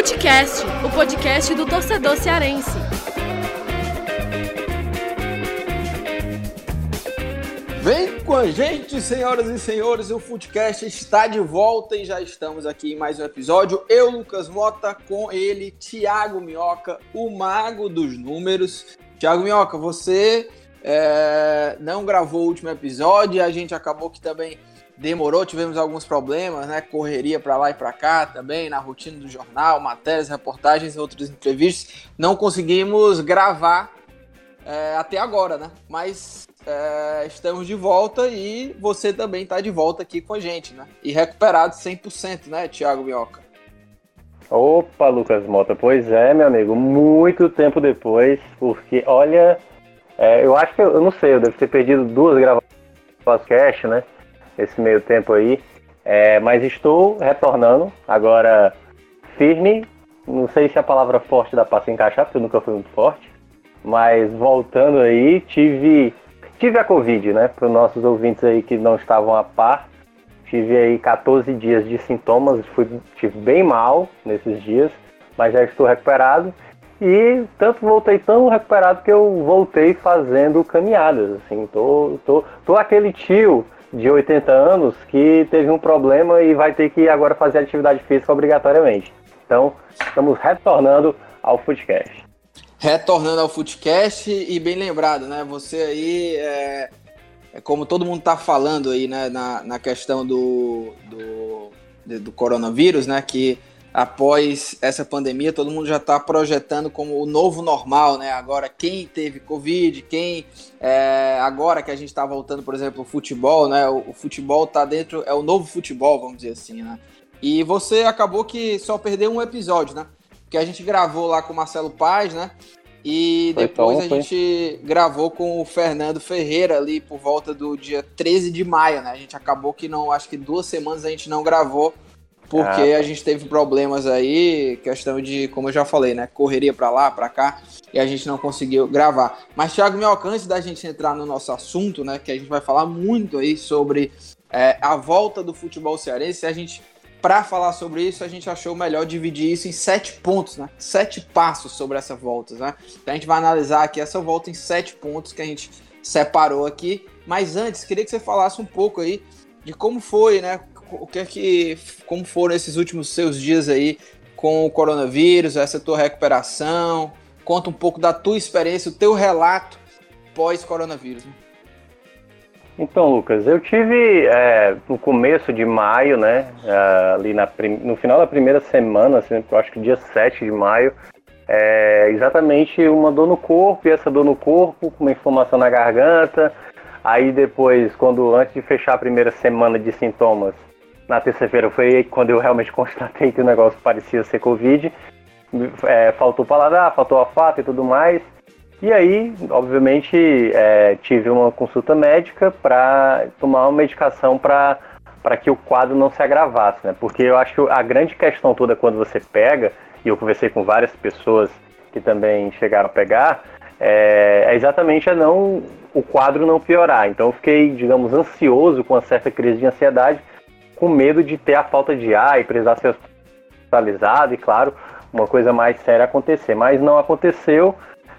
Futecast, o podcast do torcedor cearense. Vem com a gente, senhoras e senhores, o Footcast está de volta e já estamos aqui em mais um episódio. Eu, Lucas Mota, com ele, Thiago Minhoca, o mago dos números. Thiago Minhoca, você é, não gravou o último episódio a gente acabou que também demorou, tivemos alguns problemas, né? Correria para lá e para cá também, na rotina do jornal, matérias, reportagens e outras entrevistas. Não conseguimos gravar é, até agora, né? Mas é, estamos de volta e você também está de volta aqui com a gente, né? E recuperado 100%, né, Thiago Mioca? Opa, Lucas Mota, pois é, meu amigo, muito tempo depois, porque olha, é, eu acho que eu, eu, não sei, eu devo ter perdido duas gravações do podcast, né? Esse meio tempo aí. É, mas estou retornando agora firme. Não sei se a palavra forte dá para se encaixar, porque eu nunca fui muito forte. Mas voltando aí, tive, tive a Covid, né? Para os nossos ouvintes aí que não estavam a par. Tive aí 14 dias de sintomas, fui, tive bem mal nesses dias, mas já estou recuperado. E tanto voltei tão recuperado que eu voltei fazendo caminhadas, assim, tô, tô, tô aquele tio de 80 anos que teve um problema e vai ter que agora fazer atividade física obrigatoriamente. Então, estamos retornando ao Footcast. Retornando ao Footcast e bem lembrado, né? Você aí, é, é como todo mundo está falando aí, né? Na, na questão do, do, do coronavírus, né? Que após essa pandemia, todo mundo já está projetando como o novo normal, né? Agora, quem teve Covid, quem é, agora que a gente está voltando, por exemplo, o futebol, né? O, o futebol está dentro, é o novo futebol, vamos dizer assim, né? E você acabou que só perdeu um episódio, né? Que a gente gravou lá com o Marcelo Paz, né? E depois a gente gravou com o Fernando Ferreira ali por volta do dia 13 de maio, né? A gente acabou que não, acho que duas semanas a gente não gravou porque ah, a gente teve problemas aí, questão de, como eu já falei, né, correria para lá, para cá, e a gente não conseguiu gravar. Mas Thiago, meu alcance da gente entrar no nosso assunto, né, que a gente vai falar muito aí sobre é, a volta do futebol cearense, a gente para falar sobre isso, a gente achou melhor dividir isso em sete pontos, né? Sete passos sobre essa volta, né? Então a gente vai analisar aqui essa volta em sete pontos que a gente separou aqui. Mas antes, queria que você falasse um pouco aí de como foi, né? O que é que, como foram esses últimos seus dias aí com o coronavírus, essa tua recuperação? Conta um pouco da tua experiência, o teu relato pós-coronavírus. Né? Então, Lucas, eu tive é, no começo de maio, né, é, ali na, no final da primeira semana, assim, eu acho que dia 7 de maio, é, exatamente uma dor no corpo, e essa dor no corpo, com uma inflamação na garganta, aí depois, quando antes de fechar a primeira semana de sintomas, na terça-feira foi quando eu realmente constatei que o negócio parecia ser Covid. É, faltou paladar, faltou olfato e tudo mais. E aí, obviamente, é, tive uma consulta médica para tomar uma medicação para para que o quadro não se agravasse, né? Porque eu acho que a grande questão toda quando você pega, e eu conversei com várias pessoas que também chegaram a pegar, é, é exatamente a não o quadro não piorar. Então eu fiquei, digamos, ansioso com uma certa crise de ansiedade com medo de ter a falta de ar e precisar ser hospitalizado e, claro, uma coisa mais séria acontecer. Mas não aconteceu,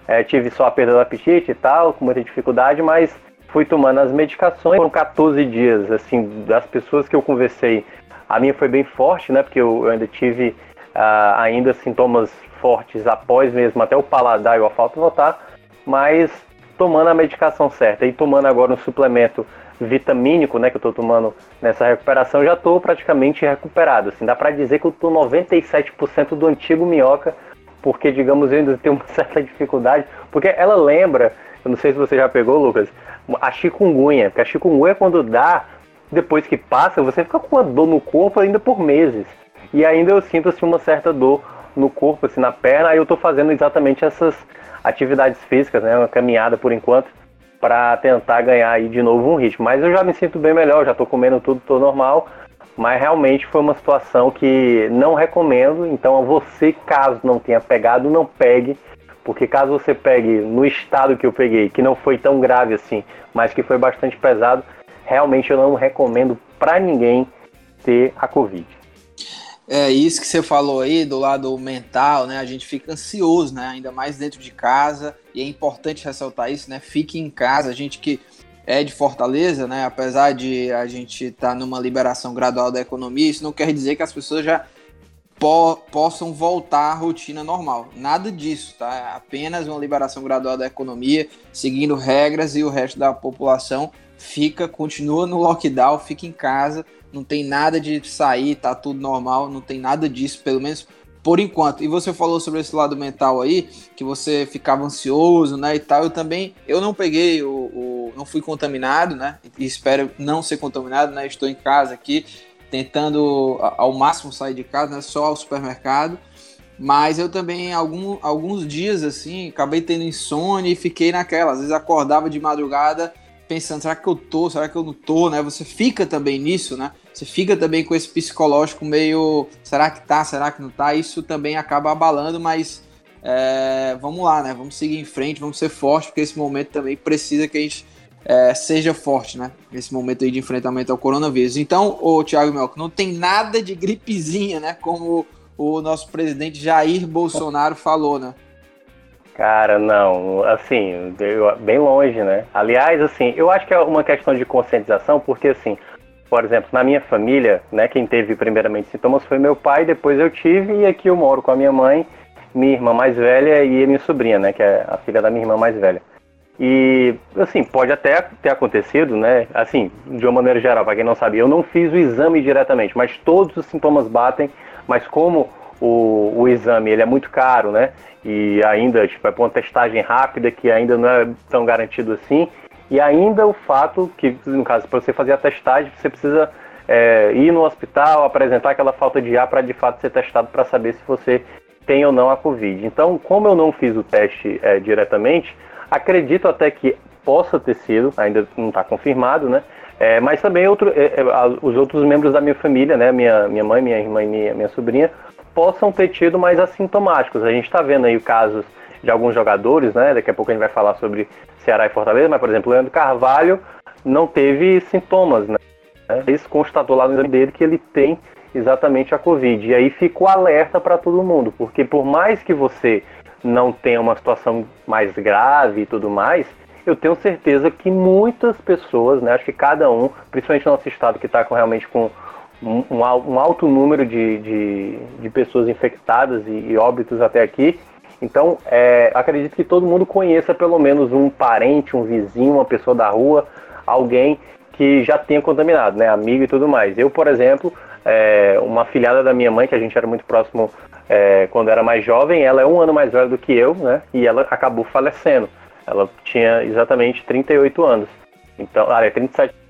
é, tive só a perda do apetite e tal, com muita dificuldade, mas fui tomando as medicações. Foram 14 dias, assim, das pessoas que eu conversei, a minha foi bem forte, né, porque eu, eu ainda tive uh, ainda sintomas fortes após mesmo até o paladar e o olfato voltar, mas tomando a medicação certa e tomando agora um suplemento vitamínico, né, que eu tô tomando nessa recuperação, já tô praticamente recuperado. Assim, dá para dizer que eu tô 97% do antigo minhoca, porque, digamos, eu ainda tenho uma certa dificuldade, porque ela lembra, eu não sei se você já pegou, Lucas, a chikungunya, porque a chikungunya quando dá, depois que passa, você fica com uma dor no corpo ainda por meses. E ainda eu sinto assim, uma certa dor no corpo, assim, na perna, aí eu tô fazendo exatamente essas atividades físicas, né, uma caminhada por enquanto, para tentar ganhar aí de novo um ritmo. Mas eu já me sinto bem melhor, já estou comendo tudo, tô normal. Mas realmente foi uma situação que não recomendo. Então, a você, caso não tenha pegado, não pegue. Porque caso você pegue no estado que eu peguei, que não foi tão grave assim, mas que foi bastante pesado, realmente eu não recomendo para ninguém ter a Covid. É isso que você falou aí do lado mental, né? A gente fica ansioso, né? Ainda mais dentro de casa. E é importante ressaltar isso, né? Fique em casa. A gente que é de Fortaleza, né? Apesar de a gente estar tá numa liberação gradual da economia, isso não quer dizer que as pessoas já po possam voltar à rotina normal. Nada disso, tá? É apenas uma liberação gradual da economia, seguindo regras e o resto da população fica, continua no lockdown, fica em casa não tem nada de sair, tá tudo normal, não tem nada disso, pelo menos por enquanto. E você falou sobre esse lado mental aí, que você ficava ansioso, né, e tal. Eu também, eu não peguei o, o não fui contaminado, né, e espero não ser contaminado, né, estou em casa aqui, tentando ao máximo sair de casa, né, só ao supermercado. Mas eu também, algum, alguns dias assim, acabei tendo insônia e fiquei naquela. Às vezes acordava de madrugada pensando, será que eu tô, será que eu não tô, né? Você fica também nisso, né? Você fica também com esse psicológico meio, será que tá, será que não tá? Isso também acaba abalando, mas é, vamos lá, né? Vamos seguir em frente, vamos ser fortes, porque esse momento também precisa que a gente é, seja forte, né? Esse momento aí de enfrentamento ao coronavírus. Então, o Thiago Melco, não tem nada de gripezinha, né? Como o nosso presidente Jair Bolsonaro falou, né? Cara, não, assim, bem longe, né? Aliás, assim, eu acho que é uma questão de conscientização, porque assim, por exemplo, na minha família, né, quem teve primeiramente sintomas foi meu pai, depois eu tive, e aqui eu moro com a minha mãe, minha irmã mais velha e minha sobrinha, né, que é a filha da minha irmã mais velha. E, assim, pode até ter acontecido, né, assim, de uma maneira geral, para quem não sabia, eu não fiz o exame diretamente, mas todos os sintomas batem, mas como o, o exame ele é muito caro, né? E ainda tipo, é uma testagem rápida que ainda não é tão garantido assim. E ainda o fato que, no caso, para você fazer a testagem, você precisa é, ir no hospital, apresentar aquela falta de ar para de fato ser testado para saber se você tem ou não a Covid. Então, como eu não fiz o teste é, diretamente, acredito até que possa ter sido, ainda não está confirmado, né? É, mas também outro, é, é os outros membros da minha família, né? Minha, minha mãe, minha irmã e minha, minha sobrinha, possam ter tido mais assintomáticos. A gente está vendo aí casos de alguns jogadores, né? Daqui a pouco a gente vai falar sobre Ceará e Fortaleza, mas, por exemplo, o Leandro Carvalho não teve sintomas, né? Isso constatou lá no exame dele que ele tem exatamente a Covid. E aí ficou alerta para todo mundo, porque por mais que você não tenha uma situação mais grave e tudo mais, eu tenho certeza que muitas pessoas, né, acho que cada um, principalmente no nosso estado que está realmente com um, um alto número de, de, de pessoas infectadas e, e, óbitos até aqui. Então, é, acredito que todo mundo conheça pelo menos um parente, um vizinho, uma pessoa da rua, alguém que já tenha contaminado, né, amigo e tudo mais. Eu, por exemplo, é, uma filhada da minha mãe, que a gente era muito próximo é, quando era mais jovem, ela é um ano mais velha do que eu, né, e ela acabou falecendo. Ela tinha exatamente 38 anos. Então, ah, é 37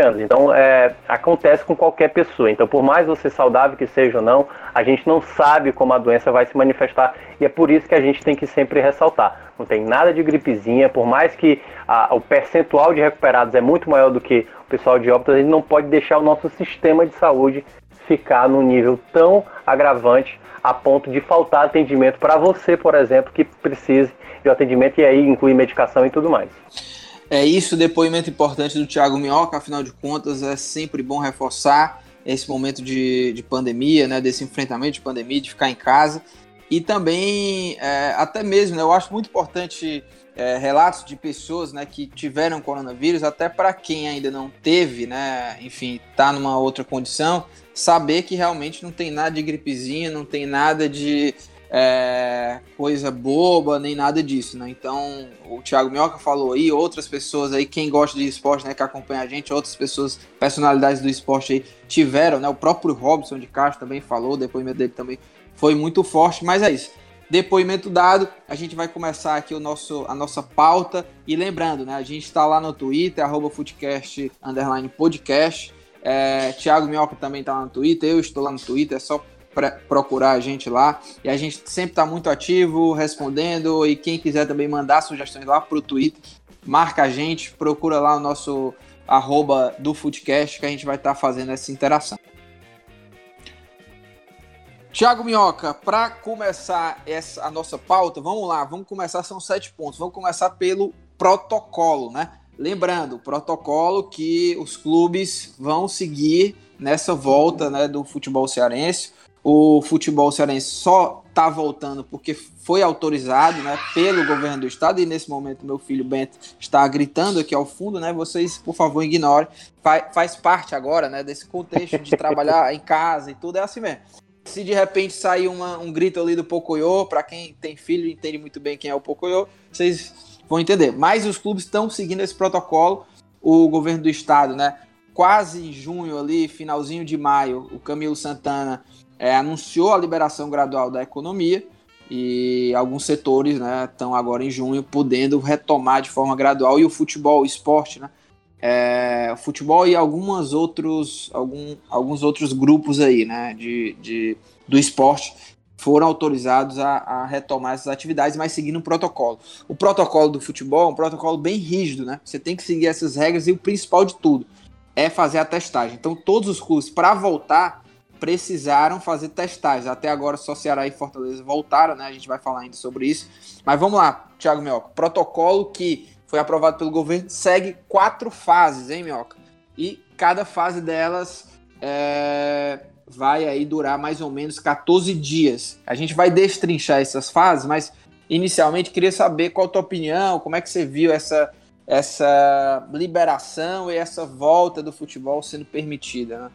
anos. Então, é, acontece com qualquer pessoa. Então, por mais você saudável que seja ou não, a gente não sabe como a doença vai se manifestar e é por isso que a gente tem que sempre ressaltar. Não tem nada de gripezinha, por mais que a, o percentual de recuperados é muito maior do que o pessoal de óbitos, a gente não pode deixar o nosso sistema de saúde ficar num nível tão agravante a ponto de faltar atendimento para você, por exemplo, que precise de atendimento e aí inclui medicação e tudo mais. É isso, depoimento importante do Thiago Minhoca, afinal de contas é sempre bom reforçar esse momento de, de pandemia, né, desse enfrentamento de pandemia, de ficar em casa. E também, é, até mesmo, né, eu acho muito importante é, relatos de pessoas né, que tiveram coronavírus, até para quem ainda não teve, né, enfim, está numa outra condição, saber que realmente não tem nada de gripezinha, não tem nada de é, coisa boba, nem nada disso, né? Então, o Thiago Minhoca falou aí, outras pessoas aí, quem gosta de esporte, né, que acompanha a gente, outras pessoas, personalidades do esporte aí, tiveram, né? O próprio Robson de Castro também falou, o depoimento dele também foi muito forte, mas é isso. Depoimento dado, a gente vai começar aqui o nosso, a nossa pauta. E lembrando, né? A gente está lá no Twitter, arroba Footcast, underline podcast. É, Thiago Minhoca também está lá no Twitter, eu estou lá no Twitter, é só procurar a gente lá. E a gente sempre está muito ativo, respondendo. E quem quiser também mandar sugestões lá para o Twitter, marca a gente, procura lá o nosso arroba do Foodcast que a gente vai estar tá fazendo essa interação. Tiago Minhoca, para começar essa, a nossa pauta, vamos lá, vamos começar, são sete pontos. Vamos começar pelo protocolo, né? Lembrando, o protocolo que os clubes vão seguir nessa volta né, do futebol cearense. O futebol cearense só está voltando porque foi autorizado né, pelo governo do estado e nesse momento meu filho Bento está gritando aqui ao fundo, né? Vocês, por favor, ignorem. Faz, faz parte agora né, desse contexto de trabalhar em casa e tudo, é assim mesmo. Se de repente sair uma, um grito ali do Pocoyo, para quem tem filho entende muito bem quem é o Pocoyo, vocês vão entender. Mas os clubes estão seguindo esse protocolo. O governo do estado, né? Quase em junho ali, finalzinho de maio, o Camilo Santana é, anunciou a liberação gradual da economia e alguns setores estão né, agora em junho podendo retomar de forma gradual e o futebol, o esporte, né, é, o futebol e algumas outros, algum, alguns outros grupos aí né, de, de, do esporte foram autorizados a, a, retomar essas atividades, mas seguindo um protocolo. O protocolo do futebol é um protocolo bem rígido, né? Você tem que seguir essas regras e o principal de tudo é fazer a testagem. Então, todos os clubes, para voltar, precisaram fazer testagens. Até agora só Ceará e Fortaleza voltaram, né? A gente vai falar ainda sobre isso. Mas vamos lá, Thiago Mioca. Protocolo que foi aprovado pelo governo segue quatro fases, hein, Mioca? E cada fase delas é, vai aí durar mais ou menos 14 dias. A gente vai destrinchar essas fases, mas inicialmente queria saber qual a tua opinião, como é que você viu essa, essa liberação e essa volta do futebol sendo permitida, né?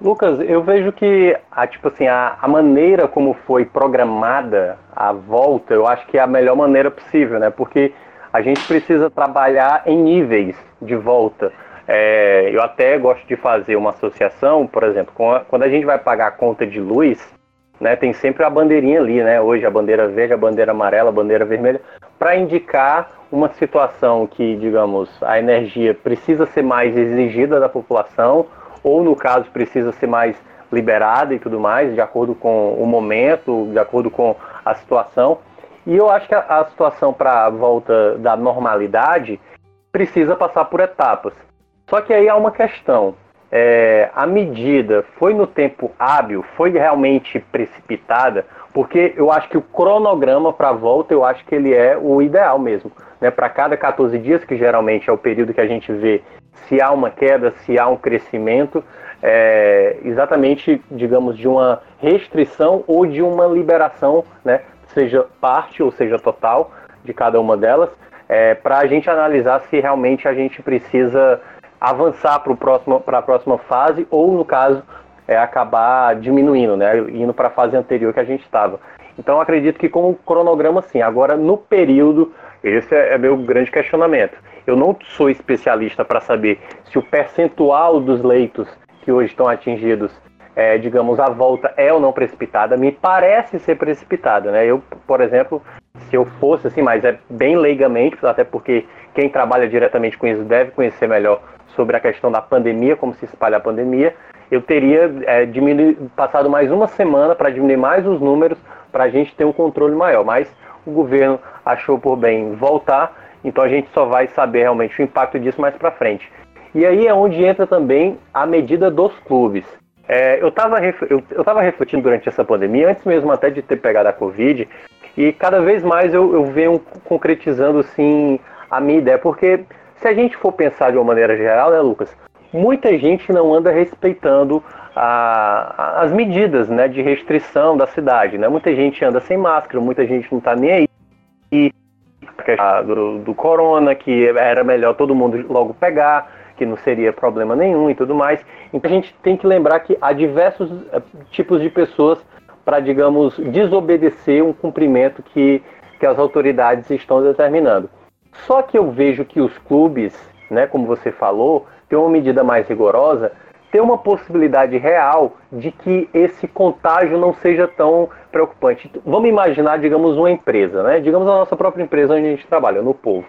Lucas, eu vejo que a, tipo assim, a, a, maneira como foi programada a volta, eu acho que é a melhor maneira possível, né? Porque a gente precisa trabalhar em níveis de volta. É, eu até gosto de fazer uma associação, por exemplo, a, quando a gente vai pagar a conta de luz, né, tem sempre a bandeirinha ali, né? Hoje a bandeira verde, a bandeira amarela, a bandeira vermelha, para indicar uma situação que, digamos, a energia precisa ser mais exigida da população ou no caso precisa ser mais liberada e tudo mais, de acordo com o momento, de acordo com a situação. E eu acho que a, a situação para a volta da normalidade precisa passar por etapas. Só que aí há uma questão. É, a medida foi no tempo hábil, foi realmente precipitada, porque eu acho que o cronograma para a volta, eu acho que ele é o ideal mesmo. Né? Para cada 14 dias, que geralmente é o período que a gente vê se há uma queda, se há um crescimento, é, exatamente, digamos, de uma restrição ou de uma liberação, né, seja parte ou seja total de cada uma delas, é, para a gente analisar se realmente a gente precisa avançar para a próxima fase ou, no caso, é, acabar diminuindo, né, indo para a fase anterior que a gente estava. Então, acredito que com o cronograma, sim. Agora, no período, esse é, é meu grande questionamento. Eu não sou especialista para saber se o percentual dos leitos que hoje estão atingidos, é, digamos, a volta é ou não precipitada. Me parece ser precipitada, né? Eu, por exemplo, se eu fosse assim, mas é bem leigamente, até porque quem trabalha diretamente com isso deve conhecer melhor sobre a questão da pandemia, como se espalha a pandemia, eu teria é, passado mais uma semana para diminuir mais os números para a gente ter um controle maior. Mas o governo achou por bem voltar então a gente só vai saber realmente o impacto disso mais para frente. E aí é onde entra também a medida dos clubes. É, eu estava eu, eu tava refletindo durante essa pandemia, antes mesmo até de ter pegado a Covid, e cada vez mais eu, eu venho concretizando assim a minha ideia, porque se a gente for pensar de uma maneira geral, né, Lucas, muita gente não anda respeitando a, a, as medidas né, de restrição da cidade. Né? Muita gente anda sem máscara, muita gente não está nem aí. E do, do corona, que era melhor todo mundo logo pegar, que não seria problema nenhum e tudo mais. Então a gente tem que lembrar que há diversos eh, tipos de pessoas para, digamos, desobedecer um cumprimento que, que as autoridades estão determinando. Só que eu vejo que os clubes, né, como você falou, têm uma medida mais rigorosa, tem uma possibilidade real de que esse contágio não seja tão preocupante. Vamos imaginar, digamos, uma empresa, né? Digamos a nossa própria empresa onde a gente trabalha, no povo.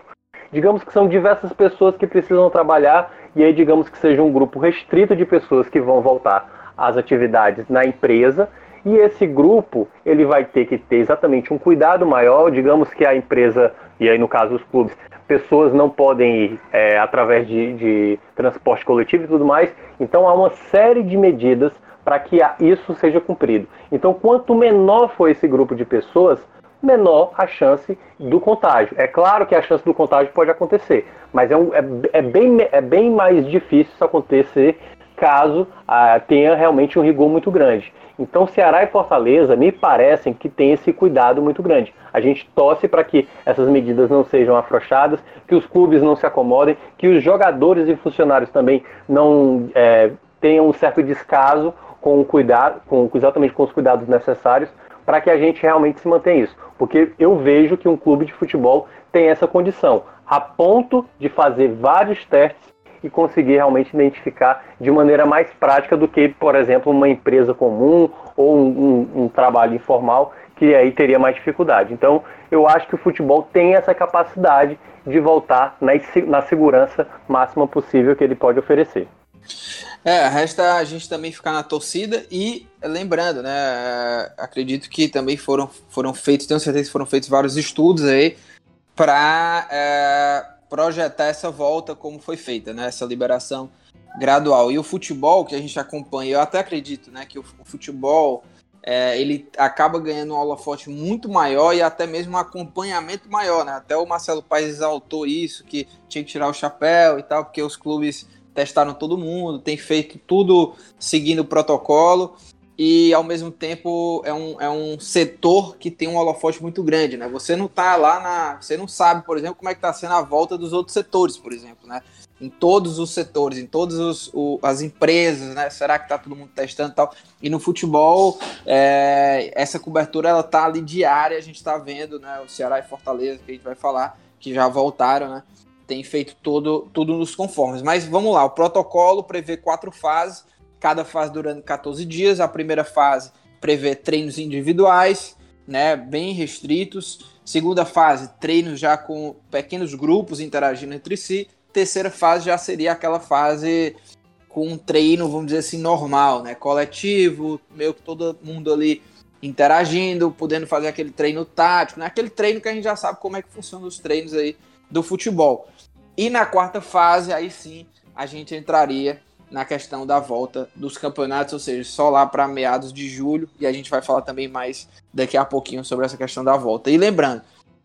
Digamos que são diversas pessoas que precisam trabalhar e aí digamos que seja um grupo restrito de pessoas que vão voltar às atividades na empresa e esse grupo ele vai ter que ter exatamente um cuidado maior, digamos que a empresa e aí no caso os clubes pessoas não podem ir é, através de, de transporte coletivo e tudo mais. Então há uma série de medidas para que isso seja cumprido. Então, quanto menor for esse grupo de pessoas, menor a chance do contágio. É claro que a chance do contágio pode acontecer, mas é, um, é, é, bem, é bem mais difícil isso acontecer caso ah, tenha realmente um rigor muito grande. Então, Ceará e Fortaleza me parecem que tem esse cuidado muito grande. A gente torce para que essas medidas não sejam afrouxadas, que os clubes não se acomodem, que os jogadores e funcionários também não é, tenham um certo descaso com o cuidado, com, exatamente com os cuidados necessários para que a gente realmente se mantenha isso. Porque eu vejo que um clube de futebol tem essa condição, a ponto de fazer vários testes e conseguir realmente identificar de maneira mais prática do que, por exemplo, uma empresa comum ou um, um, um trabalho informal que aí teria mais dificuldade. Então, eu acho que o futebol tem essa capacidade de voltar na, na segurança máxima possível que ele pode oferecer. É, resta a gente também ficar na torcida e lembrando, né? É, acredito que também foram, foram feitos, tenho certeza que foram feitos vários estudos aí para é, projetar essa volta como foi feita, né? Essa liberação gradual. E o futebol que a gente acompanha, eu até acredito, né? Que o, futebol é, ele acaba ganhando um holofote muito maior e até mesmo um acompanhamento maior, né? Até o Marcelo Paes exaltou isso, que tinha que tirar o chapéu e tal, porque os clubes testaram todo mundo, tem feito tudo seguindo o protocolo e ao mesmo tempo é um, é um setor que tem um holofote muito grande, né? Você não tá lá na. Você não sabe, por exemplo, como é que tá sendo a volta dos outros setores, por exemplo, né? Em todos os setores, em todas as empresas, né? Será que tá todo mundo testando e tal? E no futebol, é, essa cobertura ela tá ali diária, a gente tá vendo, né? O Ceará e Fortaleza, que a gente vai falar, que já voltaram, né? Tem feito todo, tudo nos conformes. Mas vamos lá, o protocolo prevê quatro fases cada fase durando 14 dias. A primeira fase prevê treinos individuais, né, bem restritos. Segunda fase, treinos já com pequenos grupos interagindo entre si. Terceira fase já seria aquela fase com um treino, vamos dizer assim, normal, né, coletivo, meio que todo mundo ali interagindo, podendo fazer aquele treino tático, né, aquele treino que a gente já sabe como é que funcionam os treinos aí do futebol. E na quarta fase, aí sim, a gente entraria na questão da volta dos campeonatos, ou seja, só lá para meados de julho, e a gente vai falar também mais daqui a pouquinho sobre essa questão da volta. E lembrando,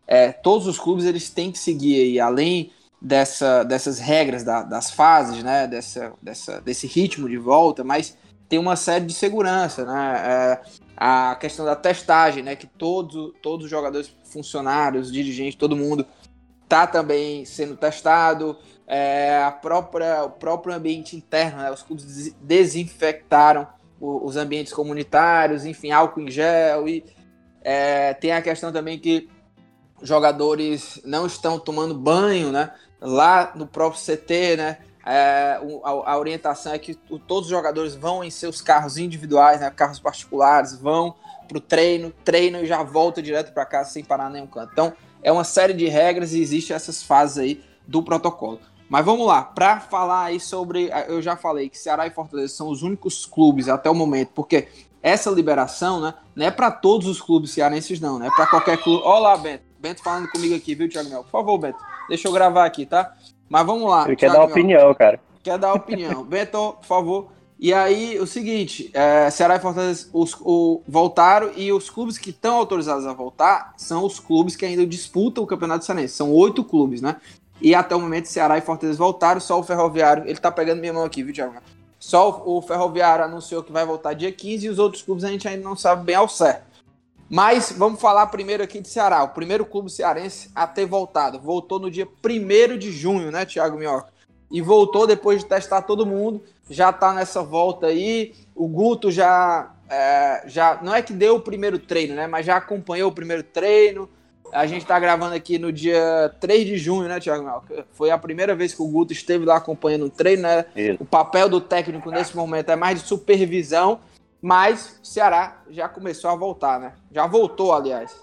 é, todos os clubes eles têm que seguir aí, além dessa, dessas regras da, das fases, né, dessa, dessa, desse ritmo de volta, mas tem uma série de segurança, né, é, a questão da testagem, né, que todos, todos os jogadores, funcionários, dirigentes, todo mundo está também sendo testado, é, a própria, o próprio ambiente interno, né? os clubes desinfectaram os ambientes comunitários, enfim, álcool em gel e é, tem a questão também que jogadores não estão tomando banho, né? Lá no próprio CT, né? É, a, a, orientação é que todos os jogadores vão em seus carros individuais, né? Carros particulares, vão para o treino, treino e já volta direto para casa sem parar nenhum canto. Então, é uma série de regras e existem essas fases aí do protocolo. Mas vamos lá, para falar aí sobre. Eu já falei que Ceará e Fortaleza são os únicos clubes até o momento, porque essa liberação né, não é para todos os clubes cearenses, não, né? É para qualquer clube. Olá, Bento. Bento falando comigo aqui, viu, Thiago Mel? Por favor, Bento, deixa eu gravar aqui, tá? Mas vamos lá. Ele quer dar opinião, cara. Quer dar opinião. Bento, por favor. E aí, o seguinte, é, Ceará e Fortaleza os, o, voltaram e os clubes que estão autorizados a voltar são os clubes que ainda disputam o Campeonato Cearense. São oito clubes, né? E até o momento, Ceará e Fortaleza voltaram, só o Ferroviário, ele tá pegando minha mão aqui, viu, Thiago? Só o, Ferroviário anunciou que vai voltar dia 15 e os outros clubes a gente ainda não sabe bem ao certo. Mas vamos falar primeiro aqui de Ceará, o primeiro clube cearense a ter voltado. Voltou no dia 1 de junho, né, Thiago Minhoca? E voltou depois de testar todo mundo, já tá nessa volta aí. O Guto já, é, já não é que deu o primeiro treino, né, mas já acompanhou o primeiro treino, a gente está gravando aqui no dia 3 de junho, né, Thiago Foi a primeira vez que o Guto esteve lá acompanhando o treino, né? Isso. O papel do técnico nesse momento é mais de supervisão, mas o Ceará já começou a voltar, né? Já voltou, aliás.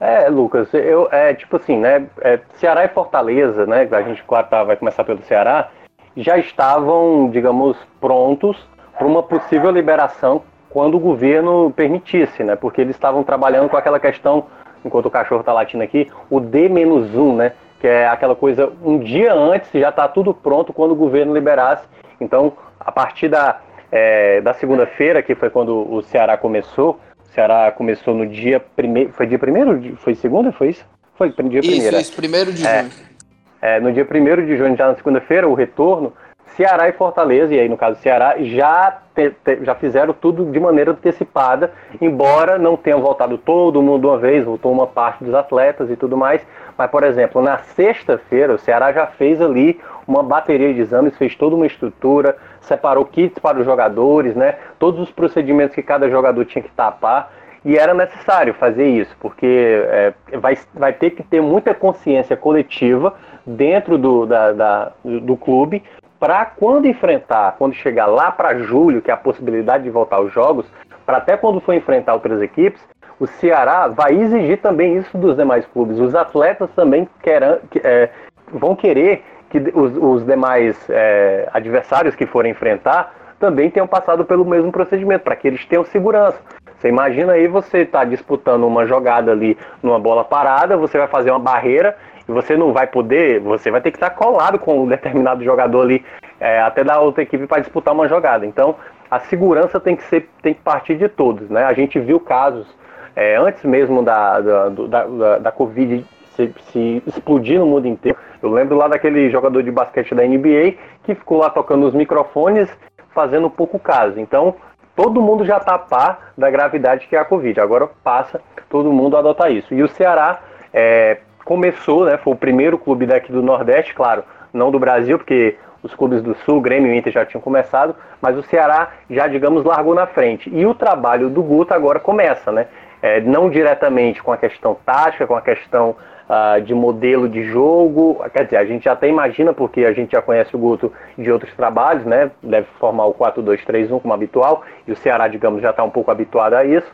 É, Lucas, eu, é tipo assim, né? É, Ceará e Fortaleza, né? A gente claro, tá, vai começar pelo Ceará, já estavam, digamos, prontos para uma possível liberação quando o governo permitisse, né? Porque eles estavam trabalhando com aquela questão enquanto o cachorro está latindo aqui, o D-1, né? Que é aquela coisa, um dia antes já está tudo pronto quando o governo liberasse. Então, a partir da, é, da segunda-feira, que foi quando o Ceará começou, o Ceará começou no dia primeiro. Foi dia primeiro? Foi segunda? Foi isso? Foi dia primeiro. Isso, primeiro de é. junho. É, no dia primeiro de junho, já na segunda-feira, o retorno, Ceará e Fortaleza, e aí no caso Ceará, já, te, te, já fizeram tudo de maneira antecipada, embora não tenham voltado todo mundo uma vez, voltou uma parte dos atletas e tudo mais. Mas, por exemplo, na sexta-feira, o Ceará já fez ali uma bateria de exames, fez toda uma estrutura, separou kits para os jogadores, né? Todos os procedimentos que cada jogador tinha que tapar. E era necessário fazer isso, porque é, vai, vai ter que ter muita consciência coletiva dentro do, da, da do clube para quando enfrentar, quando chegar lá para julho, que é a possibilidade de voltar aos jogos, para até quando for enfrentar outras equipes, o Ceará vai exigir também isso dos demais clubes. Os atletas também querem, é, vão querer que os, os demais é, adversários que forem enfrentar também tenham passado pelo mesmo procedimento, para que eles tenham segurança. Você imagina aí você está disputando uma jogada ali numa bola parada, você vai fazer uma barreira você não vai poder, você vai ter que estar colado com um determinado jogador ali, é, até da outra equipe para disputar uma jogada. Então, a segurança tem que, ser, tem que partir de todos. Né? A gente viu casos, é, antes mesmo da, da, da, da Covid se, se, explodir no mundo inteiro. Eu lembro lá daquele jogador de basquete da NBA que ficou lá tocando os microfones, fazendo pouco caso. Então, todo mundo já está a par da gravidade que é a Covid. Agora passa todo mundo a adotar isso. E o Ceará é, começou, né, foi o primeiro clube daqui do Nordeste, claro, não do Brasil, porque os clubes do Sul, Grêmio e Inter já tinham começado, mas o Ceará já, digamos, largou na frente. E o trabalho do Guto agora começa, né? É, não diretamente com a questão tática, com a questão uh, de modelo de jogo, quer dizer, a gente até imagina, porque a gente já conhece o Guto de outros trabalhos, né? Deve formar o 4-2-3-1 como habitual, e o Ceará, digamos, já está um pouco habituado a isso.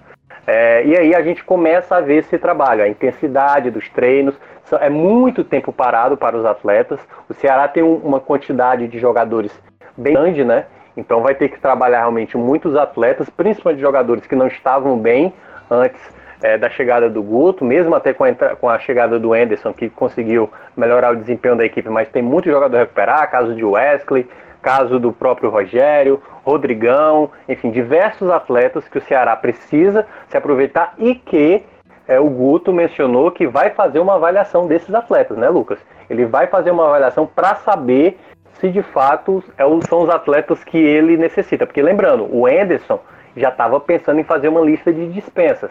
É, e aí a gente começa a ver esse trabalho, a intensidade dos treinos. É muito tempo parado para os atletas. O Ceará tem uma quantidade de jogadores bem grande, né? Então vai ter que trabalhar realmente muitos atletas, principalmente jogadores que não estavam bem antes é, da chegada do Guto, mesmo até com a, com a, chegada do Anderson, que conseguiu melhorar o desempenho da equipe, mas tem muito jogador a recuperar, caso de Wesley, caso do próprio Rogério, Rodrigão, enfim, diversos atletas que o Ceará precisa se aproveitar e que é, o Guto mencionou que vai fazer uma avaliação desses atletas, né, Lucas? Ele vai fazer uma avaliação para saber se de fato é são os atletas que ele necessita. Porque lembrando, o Anderson já estava pensando em fazer uma lista de dispensas.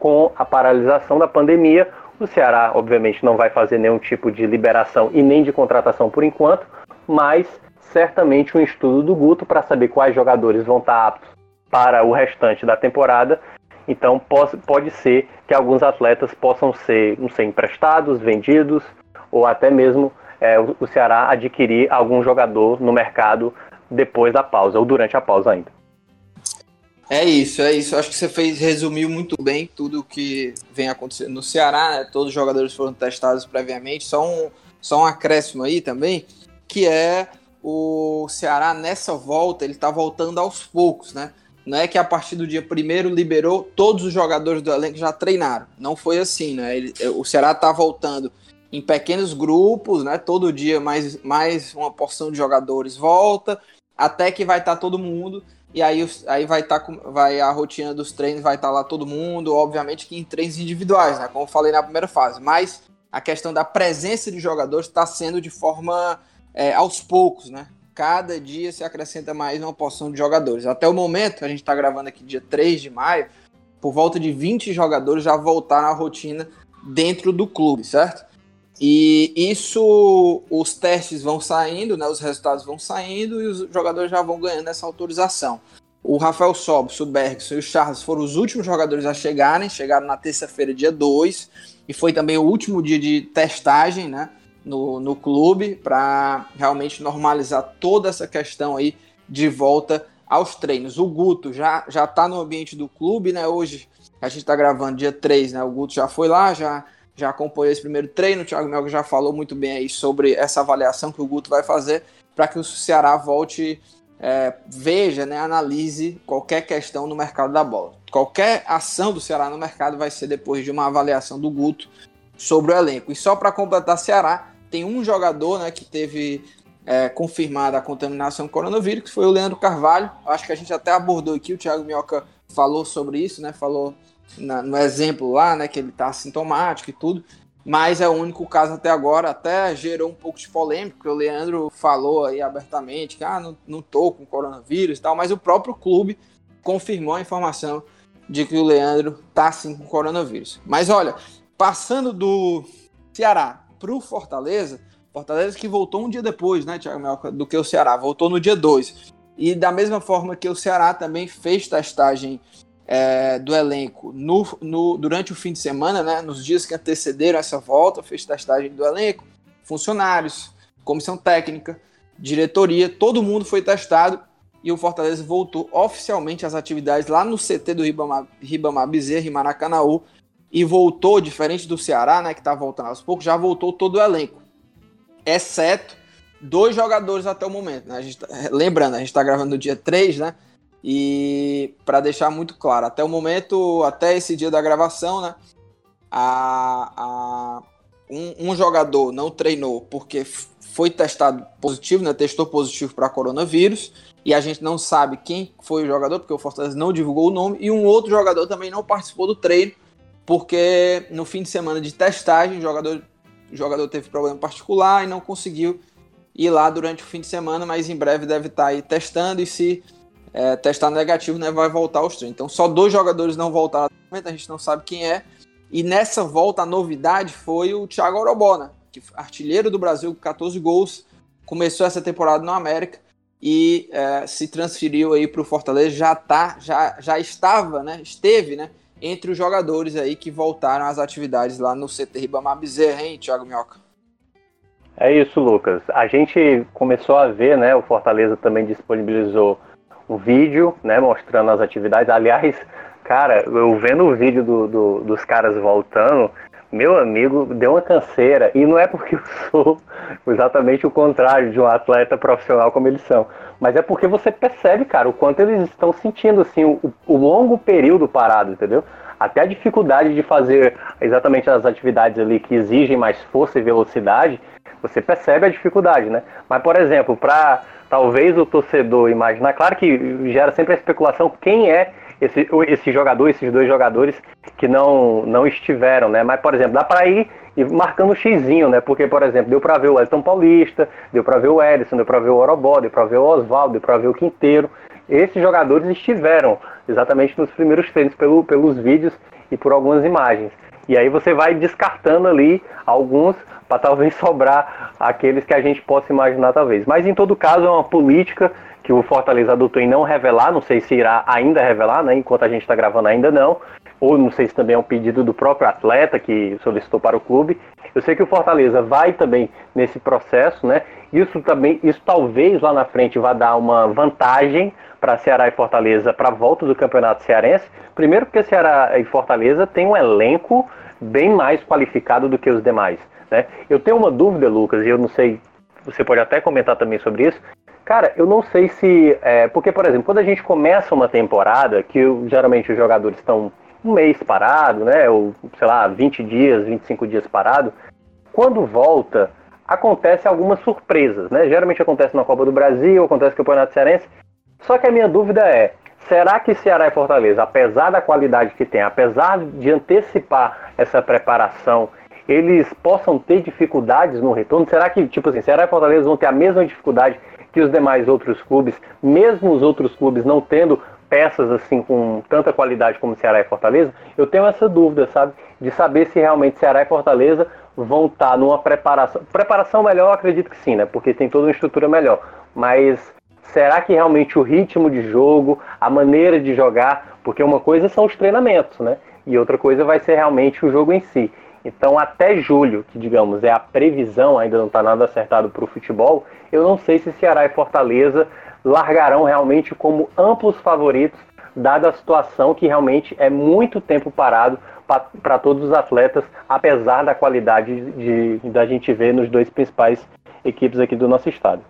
Com a paralisação da pandemia, o Ceará, obviamente, não vai fazer nenhum tipo de liberação e nem de contratação por enquanto, mas certamente um estudo do Guto para saber quais jogadores vão estar aptos para o restante da temporada. Então pode, pode ser que alguns atletas possam ser, não sei, emprestados, vendidos, ou até mesmo é, o, o Ceará adquirir algum jogador no mercado depois da pausa, ou durante a pausa ainda. É isso, é isso. Acho que você fez, resumiu muito bem tudo o que vem acontecendo no Ceará, né? Todos os jogadores foram testados previamente. Só um, só um acréscimo aí também, que é o Ceará nessa volta, ele está voltando aos poucos, né? Não é que a partir do dia primeiro liberou todos os jogadores do elenco já treinaram. Não foi assim, né? Ele, o Ceará está voltando em pequenos grupos, né? Todo dia mais, mais uma porção de jogadores volta, até que vai estar tá todo mundo. E aí, aí vai estar tá, vai a rotina dos treinos, vai estar tá lá todo mundo, obviamente que em treinos individuais, né? Como eu falei na primeira fase. Mas a questão da presença de jogadores está sendo de forma é, aos poucos, né? Cada dia se acrescenta mais uma porção de jogadores. Até o momento, a gente está gravando aqui dia 3 de maio, por volta de 20 jogadores já voltaram à rotina dentro do clube, certo? E isso, os testes vão saindo, né, os resultados vão saindo e os jogadores já vão ganhando essa autorização. O Rafael Sobs, o Bergson e o Charles foram os últimos jogadores a chegarem, chegaram na terça-feira, dia 2, e foi também o último dia de testagem, né? No, no clube para realmente normalizar toda essa questão aí de volta aos treinos. O Guto já já está no ambiente do clube, né? Hoje a gente está gravando dia 3, né? O Guto já foi lá, já já acompanhou esse primeiro treino. O Thiago Melgo já falou muito bem aí sobre essa avaliação que o Guto vai fazer para que o Ceará volte, é, veja, né, analise qualquer questão no mercado da bola. Qualquer ação do Ceará no mercado vai ser depois de uma avaliação do Guto sobre o elenco. E só para completar Ceará, tem um jogador né, que teve é, confirmada a contaminação com coronavírus, que foi o Leandro Carvalho. Acho que a gente até abordou aqui, o Thiago Minhoca falou sobre isso, né? Falou na, no exemplo lá, né? Que ele está assintomático e tudo. mas é o único caso até agora, até gerou um pouco de polêmica, porque o Leandro falou aí abertamente que ah, não, não tô com coronavírus e tal, mas o próprio clube confirmou a informação de que o Leandro tá sim com coronavírus. Mas olha, passando do Ceará para o Fortaleza, Fortaleza que voltou um dia depois, né, Thiago Melca, do que o Ceará, voltou no dia 2. E da mesma forma que o Ceará também fez testagem é, do elenco no, no, durante o fim de semana, né, nos dias que antecederam essa volta, fez testagem do elenco, funcionários, comissão técnica, diretoria, todo mundo foi testado e o Fortaleza voltou oficialmente às atividades lá no CT do Ribamar, Ribamar Bezerra, em Maracanaú, e voltou, diferente do Ceará, né, que está voltando aos poucos, já voltou todo o elenco, exceto dois jogadores até o momento. Né? A gente tá, lembrando, a gente está gravando no dia 3, né? E para deixar muito claro, até o momento, até esse dia da gravação, né? A, a um, um, jogador não treinou porque foi testado positivo, né? Testou positivo para coronavírus. E a gente não sabe quem foi o jogador, porque o Fortaleza não divulgou o nome. E um outro jogador também não participou do treino, porque no fim de semana de testagem, o jogador, o jogador teve problema particular e não conseguiu ir lá durante o fim de semana, mas em breve deve estar aí testando e se é, testar negativo, né, vai voltar aos treinos. Então só dois jogadores não voltaram, a gente não sabe quem é. E nessa volta a novidade foi o Thiago Orobona, que artilheiro do Brasil com 14 gols, começou essa temporada no América e é, se transferiu aí para o Fortaleza, já tá, já, já estava, né, esteve, né, entre os jogadores aí que voltaram às atividades lá no CT Ribamar Bezerra, hein, Thiago Minhoca? É isso, Lucas. A gente começou a ver, né? O Fortaleza também disponibilizou o vídeo, né? Mostrando as atividades. Aliás, cara, eu vendo o vídeo do, do, dos caras voltando, meu amigo, deu uma canseira. E não é porque eu sou exatamente o contrário de um atleta profissional como eles são. Mas é porque você percebe, cara, o quanto eles estão sentindo, assim, o, o longo período parado, entendeu? Até a dificuldade de fazer exatamente as atividades ali que exigem mais força e velocidade você percebe a dificuldade, né? Mas, por exemplo, para talvez o torcedor imaginar, claro que gera sempre a especulação quem é esse, esse jogador, esses dois jogadores que não, não estiveram, né? Mas, por exemplo, dá para ir marcando o xizinho, né? Porque, por exemplo, deu para ver o Elton Paulista, deu para ver o Edson, deu para ver o Orobó, deu para ver o Oswaldo, deu para ver o Quinteiro. Esses jogadores estiveram exatamente nos primeiros treinos pelo, pelos vídeos e por algumas imagens. E aí você vai descartando ali alguns para talvez sobrar aqueles que a gente possa imaginar talvez. Mas em todo caso é uma política que o Fortaleza adotou em não revelar, não sei se irá ainda revelar, né, enquanto a gente está gravando ainda não, ou não sei se também é um pedido do próprio atleta que solicitou para o clube. Eu sei que o Fortaleza vai também nesse processo, né? Isso também, isso talvez lá na frente vá dar uma vantagem para Ceará e Fortaleza para a volta do Campeonato Cearense. Primeiro porque Ceará e Fortaleza tem um elenco bem mais qualificado do que os demais. Né? Eu tenho uma dúvida, Lucas, e eu não sei, você pode até comentar também sobre isso. Cara, eu não sei se. É, porque, por exemplo, quando a gente começa uma temporada, que geralmente os jogadores estão um mês parado, né? Ou, sei lá, 20 dias, 25 dias parado, quando volta, acontece algumas surpresas, né? Geralmente acontece na Copa do Brasil, acontece no Campeonato Cearense. Só que a minha dúvida é: será que Ceará e Fortaleza, apesar da qualidade que tem, apesar de antecipar essa preparação eles possam ter dificuldades no retorno? Será que, tipo assim, Ceará e Fortaleza vão ter a mesma dificuldade que os demais outros clubes, mesmo os outros clubes não tendo peças assim com tanta qualidade como Ceará e Fortaleza? Eu tenho essa dúvida, sabe? De saber se realmente Ceará e Fortaleza vão estar numa preparação. Preparação melhor, acredito que sim, né? Porque tem toda uma estrutura melhor. Mas será que realmente o ritmo de jogo, a maneira de jogar, porque uma coisa são os treinamentos, né? E outra coisa vai ser realmente o jogo em si. Então, até julho, que digamos é a previsão, ainda não está nada acertado para o futebol, eu não sei se Ceará e Fortaleza largarão realmente como amplos favoritos, dada a situação que realmente é muito tempo parado para todos os atletas, apesar da qualidade de, de, da gente ver nos dois principais equipes aqui do nosso estado.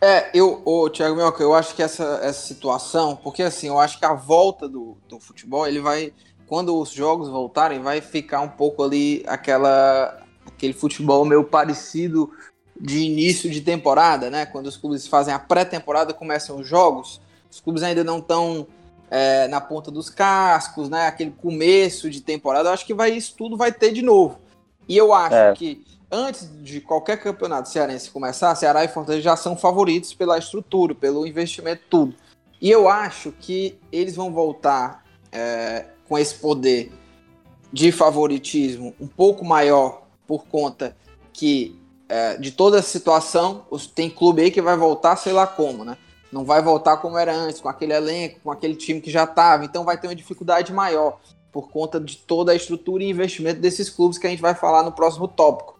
É, eu, o Thiago Mioca, eu acho que essa, essa situação, porque assim, eu acho que a volta do, do futebol, ele vai quando os jogos voltarem, vai ficar um pouco ali aquela aquele futebol meio parecido de início de temporada, né? Quando os clubes fazem a pré-temporada, começam os jogos, os clubes ainda não estão é, na ponta dos cascos, né? Aquele começo de temporada, eu acho que vai isso tudo vai ter de novo. E eu acho é. que antes de qualquer campeonato cearense começar, Ceará e Fortaleza já são favoritos pela estrutura, pelo investimento, tudo. E eu acho que eles vão voltar é, com esse poder de favoritismo um pouco maior por conta que é, de toda a situação, tem clube aí que vai voltar sei lá como, né? Não vai voltar como era antes, com aquele elenco, com aquele time que já estava, então vai ter uma dificuldade maior por conta de toda a estrutura e investimento desses clubes que a gente vai falar no próximo tópico.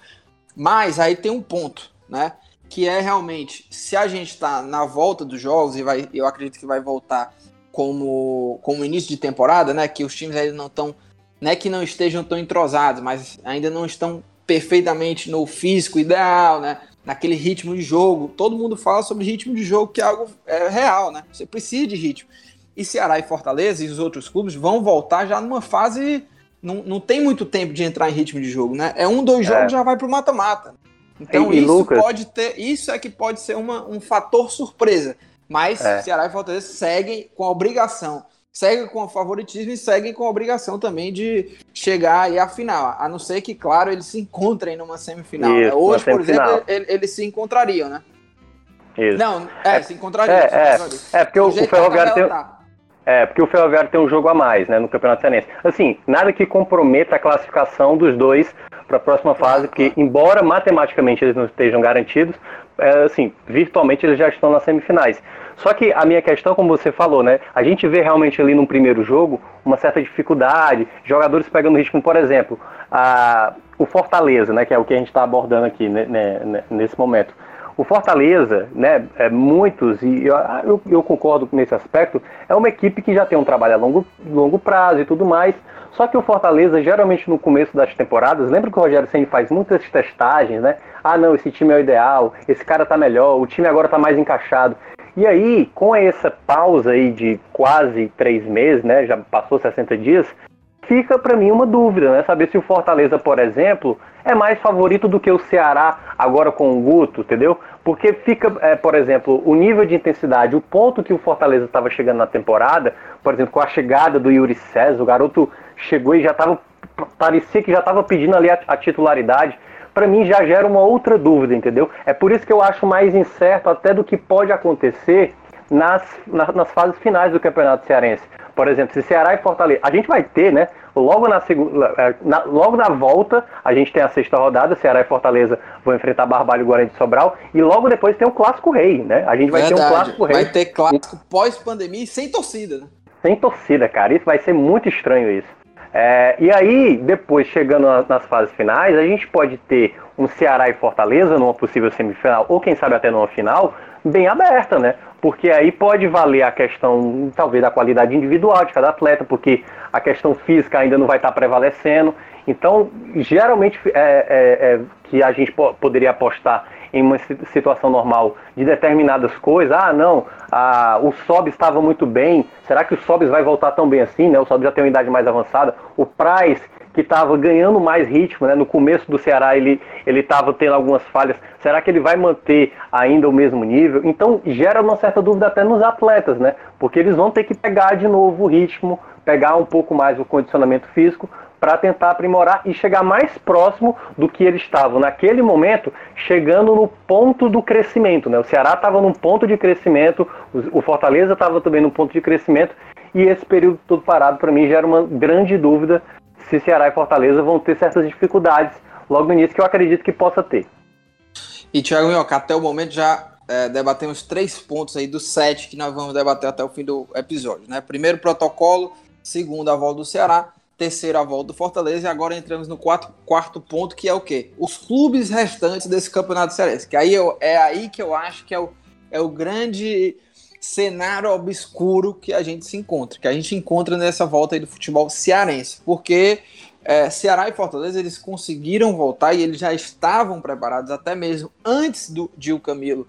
Mas aí tem um ponto, né? Que é realmente, se a gente está na volta dos jogos, e vai, eu acredito que vai voltar como, como início de temporada, né? Que os times ainda não estão. Não é que não estejam tão entrosados, mas ainda não estão perfeitamente no físico ideal, né? Naquele ritmo de jogo. Todo mundo fala sobre ritmo de jogo, que é algo é, real, né? Você precisa de ritmo. E Ceará e Fortaleza e os outros clubes vão voltar já numa fase não, não tem muito tempo de entrar em ritmo de jogo, né? É um, dois jogos, é. já vai pro mata-mata. Então e, isso Lucas... pode ter, isso é que pode ser uma, um fator surpresa. Mas é. Ceará e Fortaleza seguem com a obrigação, seguem com o favoritismo e seguem com a obrigação também de chegar aí à final. A não ser que, claro, eles se encontrem numa semifinal. Né? Isso, né? Hoje, por exemplo, eles, eles se encontrariam, né? Isso. Não, é, é se encontrariam. É, é, é porque o, o Ferroviário tem... É, porque o Ferroviário tem um jogo a mais, né, no Campeonato Cearense. Assim, nada que comprometa a classificação dos dois para a próxima fase, porque embora matematicamente eles não estejam garantidos, é, assim, virtualmente eles já estão nas semifinais. Só que a minha questão, como você falou, né, a gente vê realmente ali no primeiro jogo uma certa dificuldade, jogadores pegando ritmo, por exemplo, a, o Fortaleza, né, que é o que a gente está abordando aqui né, né, nesse momento. O Fortaleza, né, é, muitos, e eu, eu, eu, concordo nesse aspecto, é uma equipe que já tem um trabalho a longo, longo prazo e tudo mais. Só que o Fortaleza, geralmente no começo das temporadas, lembra que o Rogério Senna faz muitas testagens, né? Ah, não, esse time é o ideal, esse cara tá melhor, o time agora tá mais encaixado. E aí, com essa pausa aí de quase três meses, né? Já passou 60 dias, fica para mim uma dúvida, né? Saber se o Fortaleza, por exemplo, é mais favorito do que o Ceará agora com o Guto, entendeu? Porque fica, é, por exemplo, o nível de intensidade, o ponto que o Fortaleza estava chegando na temporada, por exemplo, com a chegada do Yuri César, o garoto chegou e já estava, parecia que já estava pedindo ali a, a titularidade. Para mim já gera uma outra dúvida, entendeu? É por isso que eu acho mais incerto até do que pode acontecer nas, nas, nas fases finais do Campeonato Cearense. Por exemplo, se Ceará e Fortaleza. A gente vai ter, né? Logo na, segunda, é, na, logo na volta, a gente tem a sexta rodada, Ceará e Fortaleza vão enfrentar Barbalho e Guarani de Sobral, e logo depois tem o Clássico Rei, né? A gente vai Verdade. ter um Clássico Rei. Vai ter clássico pós-pandemia e sem torcida, né? Sem torcida, cara. Isso vai ser muito estranho isso. É, e aí, depois, chegando nas fases finais, a gente pode ter um Ceará e Fortaleza numa possível semifinal, ou quem sabe até numa final, bem aberta, né? Porque aí pode valer a questão, talvez, da qualidade individual de cada atleta, porque a questão física ainda não vai estar prevalecendo. Então, geralmente, é, é, é que a gente poderia apostar em uma situação normal de determinadas coisas, ah, não, o Sob estava muito bem, será que o Sobs vai voltar tão bem assim, né? O Sob já tem uma idade mais avançada, o Price que estava ganhando mais ritmo, né? No começo do Ceará ele ele estava tendo algumas falhas. Será que ele vai manter ainda o mesmo nível? Então gera uma certa dúvida até nos atletas, né? Porque eles vão ter que pegar de novo o ritmo, pegar um pouco mais o condicionamento físico para tentar aprimorar e chegar mais próximo do que eles estavam naquele momento, chegando no ponto do crescimento. Né? O Ceará estava num ponto de crescimento, o Fortaleza estava também num ponto de crescimento, e esse período todo parado para mim gera uma grande dúvida se Ceará e Fortaleza vão ter certas dificuldades logo no início, que eu acredito que possa ter. E Thiago Minhoca, até o momento já é, debatemos três pontos aí dos sete que nós vamos debater até o fim do episódio. Né? Primeiro, protocolo, segundo, a volta do Ceará, terceiro, a volta do Fortaleza, e agora entramos no quarto, quarto ponto, que é o quê? Os clubes restantes desse campeonato cearense. Que aí eu, é aí que eu acho que é o, é o grande cenário obscuro que a gente se encontra, que a gente encontra nessa volta aí do futebol cearense, porque é, Ceará e Fortaleza eles conseguiram voltar e eles já estavam preparados até mesmo antes do Gil Camilo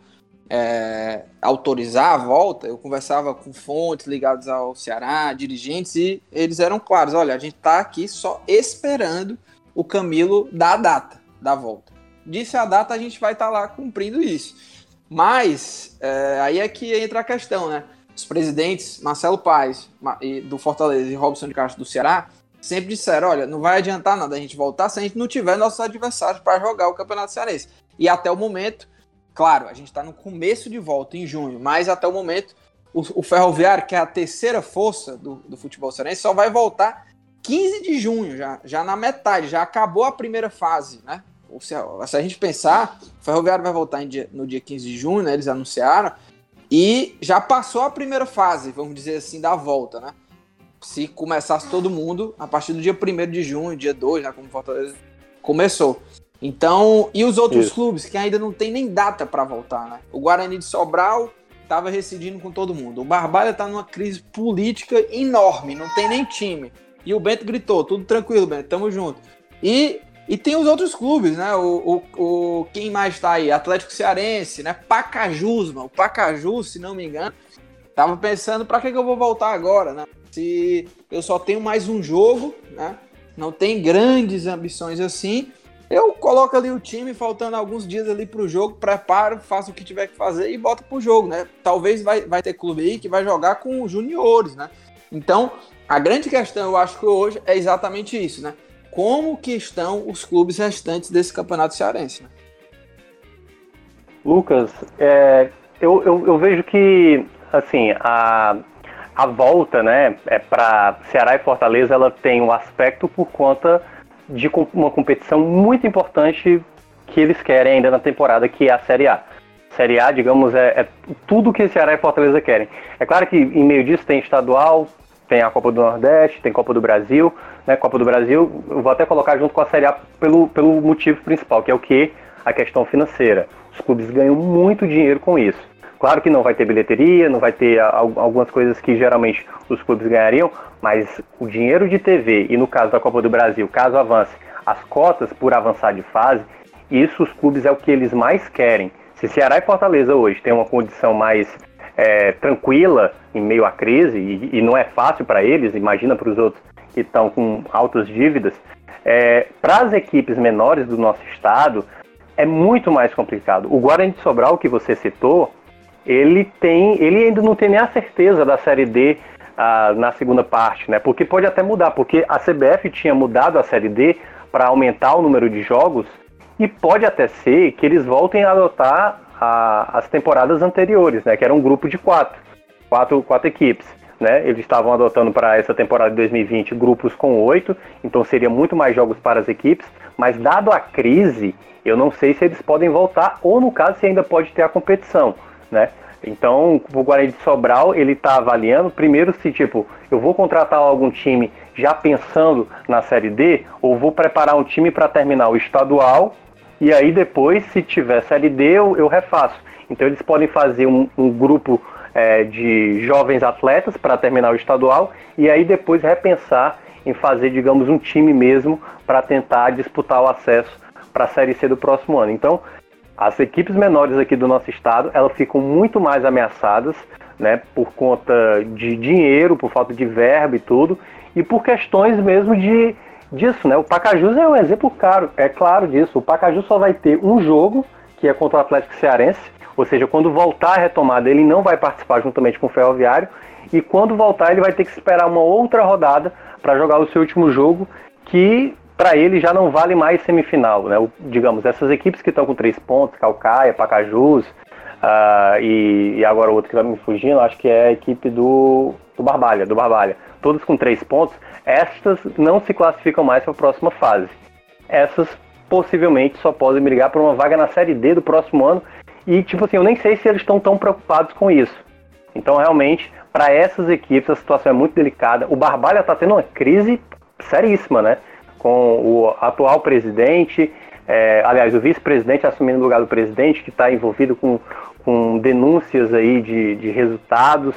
é, autorizar a volta. Eu conversava com fontes ligadas ao Ceará, dirigentes e eles eram claros: olha, a gente está aqui só esperando o Camilo dar a data da volta. Disse a data, a gente vai estar tá lá cumprindo isso. Mas é, aí é que entra a questão, né? Os presidentes Marcelo Paes do Fortaleza e Robson de Castro do Ceará, sempre disseram: olha, não vai adiantar nada a gente voltar se a gente não tiver nossos adversários para jogar o Campeonato Cearense. E até o momento, claro, a gente está no começo de volta, em junho, mas até o momento, o, o Ferroviário, que é a terceira força do, do futebol cearense, só vai voltar 15 de junho, já, já na metade, já acabou a primeira fase, né? Se se a gente pensar, o Ferroviário vai voltar dia, no dia 15 de junho, né? Eles anunciaram, e já passou a primeira fase, vamos dizer assim, da volta, né? Se começasse todo mundo a partir do dia 1 de junho, dia 2, né? Como Fortaleza começou. Então, e os outros Isso. clubes que ainda não tem nem data para voltar, né? O Guarani de Sobral estava rescindindo com todo mundo. O Barbalha está numa crise política enorme, não tem nem time. E o Bento gritou: tudo tranquilo, Bento, tamo junto. E, e tem os outros clubes, né? O, o, o quem mais tá aí? Atlético Cearense, né? Pacajus, mano. O Pacajus, se não me engano, tava pensando: pra que, que eu vou voltar agora, né? Se eu só tenho mais um jogo, né? Não tem grandes ambições assim. Eu coloco ali o time, faltando alguns dias ali pro jogo, preparo, faço o que tiver que fazer e boto pro jogo, né? Talvez vai, vai ter clube aí que vai jogar com os juniores, né? Então, a grande questão, eu acho que hoje é exatamente isso, né? Como que estão os clubes restantes desse campeonato cearense, né? Lucas, é, eu, eu, eu, vejo que, assim, a, a volta, né, é para Ceará e Fortaleza, ela tem um aspecto por conta de uma competição muito importante que eles querem ainda na temporada, que é a Série A. Série A, digamos, é, é tudo que Ceará e Fortaleza querem. É claro que em meio disso tem estadual, tem a Copa do Nordeste, tem Copa do Brasil, né? Copa do Brasil, eu vou até colocar junto com a Série A pelo, pelo motivo principal, que é o que? A questão financeira. Os clubes ganham muito dinheiro com isso. Claro que não vai ter bilheteria, não vai ter algumas coisas que geralmente os clubes ganhariam, mas o dinheiro de TV, e no caso da Copa do Brasil, caso avance, as cotas por avançar de fase, isso os clubes é o que eles mais querem. Se Ceará e Fortaleza hoje têm uma condição mais é, tranquila em meio à crise, e, e não é fácil para eles, imagina para os outros que estão com altas dívidas, é, para as equipes menores do nosso estado, é muito mais complicado. O Guarani de Sobral, que você citou, ele tem, ele ainda não tem nem a certeza da Série D ah, na segunda parte, né? Porque pode até mudar, porque a CBF tinha mudado a Série D para aumentar o número de jogos e pode até ser que eles voltem a adotar a, as temporadas anteriores, né? Que era um grupo de quatro, quatro, quatro equipes. Né? Eles estavam adotando para essa temporada de 2020 grupos com oito, então seria muito mais jogos para as equipes. Mas dado a crise, eu não sei se eles podem voltar ou no caso se ainda pode ter a competição, né? Então, o Guarani de Sobral, ele está avaliando primeiro se, tipo, eu vou contratar algum time já pensando na Série D, ou vou preparar um time para terminar o estadual e aí depois, se tiver série D, eu, eu refaço. Então eles podem fazer um, um grupo é, de jovens atletas para terminar o estadual e aí depois repensar em fazer, digamos, um time mesmo para tentar disputar o acesso para a Série C do próximo ano. Então, as equipes menores aqui do nosso estado, elas ficam muito mais ameaçadas, né, por conta de dinheiro, por falta de verba e tudo, e por questões mesmo de disso, né? O Pacajus é um exemplo claro, é claro disso. O Pacajus só vai ter um jogo, que é contra o Atlético Cearense, ou seja, quando voltar a retomada, ele não vai participar juntamente com o Ferroviário, e quando voltar, ele vai ter que esperar uma outra rodada para jogar o seu último jogo, que para ele já não vale mais semifinal, né? O, digamos, essas equipes que estão com três pontos, Calcaia, Pacajus, uh, e, e, agora o outro que vai me fugindo, acho que é a equipe do, do Barbalha, do Barbalha, todos com três pontos, estas não se classificam mais para a próxima fase. Essas possivelmente só podem brigar por uma vaga na Série D do próximo ano. E, tipo assim, eu nem sei se eles estão tão preocupados com isso. Então, realmente, para essas equipes a situação é muito delicada. O Barbalha está tendo uma crise seríssima, né? Com o atual presidente, é, aliás, o vice-presidente assumindo o lugar do presidente, que está envolvido com, com denúncias aí de, de resultados,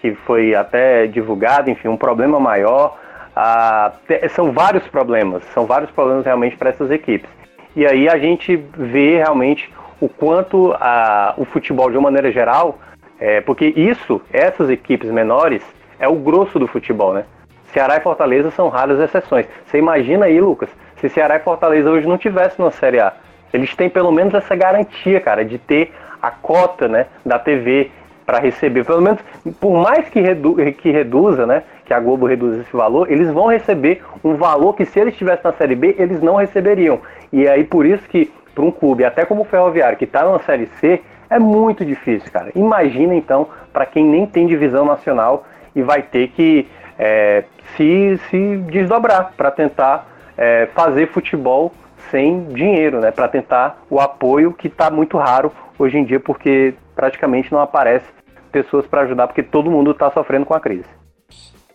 que foi até divulgado, enfim, um problema maior. Ah, são vários problemas, são vários problemas realmente para essas equipes. E aí a gente vê realmente o quanto a, o futebol, de uma maneira geral, é, porque isso, essas equipes menores, é o grosso do futebol, né? Ceará e Fortaleza são raras exceções. Você imagina aí, Lucas, se Ceará e Fortaleza hoje não tivessem na Série A. Eles têm pelo menos essa garantia, cara, de ter a cota né, da TV para receber, pelo menos, por mais que, redu que reduza, né, que a Globo reduza esse valor, eles vão receber um valor que se eles estivessem na Série B, eles não receberiam. E aí por isso que para um clube, até como o Ferroviário, que está na Série C, é muito difícil, cara. Imagina então para quem nem tem divisão nacional e vai ter que é, se, se desdobrar para tentar é, fazer futebol sem dinheiro, né? Para tentar o apoio que está muito raro hoje em dia, porque praticamente não aparece pessoas para ajudar, porque todo mundo está sofrendo com a crise.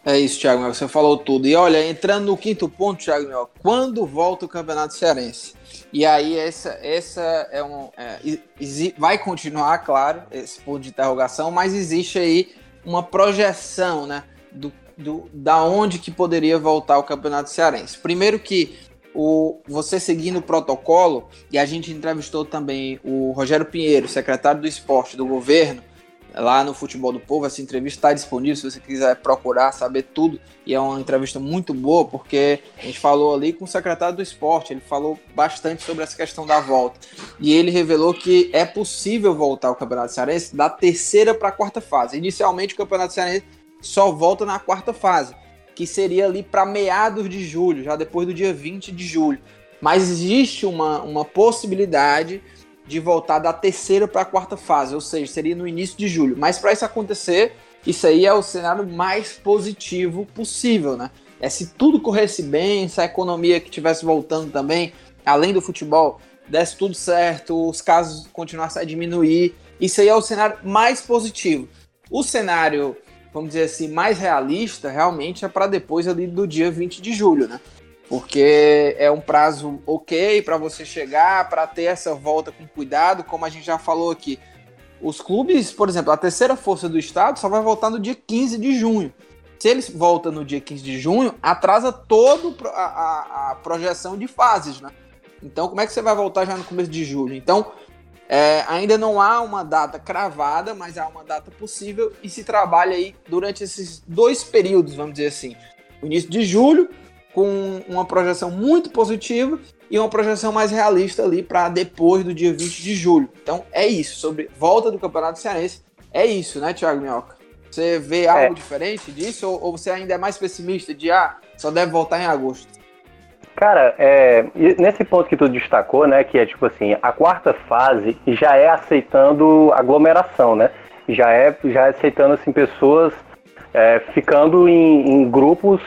É isso, Thiago Você falou tudo. E olha, entrando no quinto ponto, Thiago quando volta o Campeonato Cearense? E aí, essa, essa é um. É, vai continuar, claro, esse ponto de interrogação, mas existe aí uma projeção, né? Do, do, da onde que poderia voltar o Campeonato Cearense. Primeiro que o, você seguindo o protocolo, e a gente entrevistou também o Rogério Pinheiro, secretário do esporte do governo, lá no Futebol do Povo. Essa entrevista está disponível se você quiser procurar, saber tudo. E é uma entrevista muito boa, porque a gente falou ali com o secretário do esporte, ele falou bastante sobre essa questão da volta. E ele revelou que é possível voltar ao Campeonato Cearense da terceira para a quarta fase. Inicialmente, o Campeonato Cearense só volta na quarta fase, que seria ali para meados de julho, já depois do dia 20 de julho. Mas existe uma, uma possibilidade de voltar da terceira para a quarta fase, ou seja, seria no início de julho. Mas para isso acontecer, isso aí é o cenário mais positivo possível, né? É se tudo corresse bem, se a economia que estivesse voltando também, além do futebol, desse tudo certo, os casos continuassem a diminuir, isso aí é o cenário mais positivo. O cenário, vamos dizer assim, mais realista, realmente é para depois ali do dia 20 de julho, né? porque é um prazo ok para você chegar, para ter essa volta com cuidado, como a gente já falou aqui. Os clubes, por exemplo, a terceira força do estado só vai voltar no dia 15 de junho. Se eles voltam no dia 15 de junho, atrasa toda a, a, a, projeção de fases, né? Então, como é que você vai voltar já no começo de julho? Então, é, ainda não há uma data cravada, mas há uma data possível e se trabalha aí durante esses dois períodos, vamos dizer assim. O início de julho com uma projeção muito positiva e uma projeção mais realista ali para depois do dia 20 de julho. Então é isso, sobre volta do Campeonato Cearense, é isso, né, Thiago Minhoca? Você vê algo é. diferente disso ou, ou, você ainda é mais pessimista de ah, só deve voltar em agosto? Cara, é, nesse ponto que tu destacou, né, que é tipo assim, a quarta fase já é aceitando aglomeração, né? Já é, já é aceitando assim pessoas é, ficando em, em grupos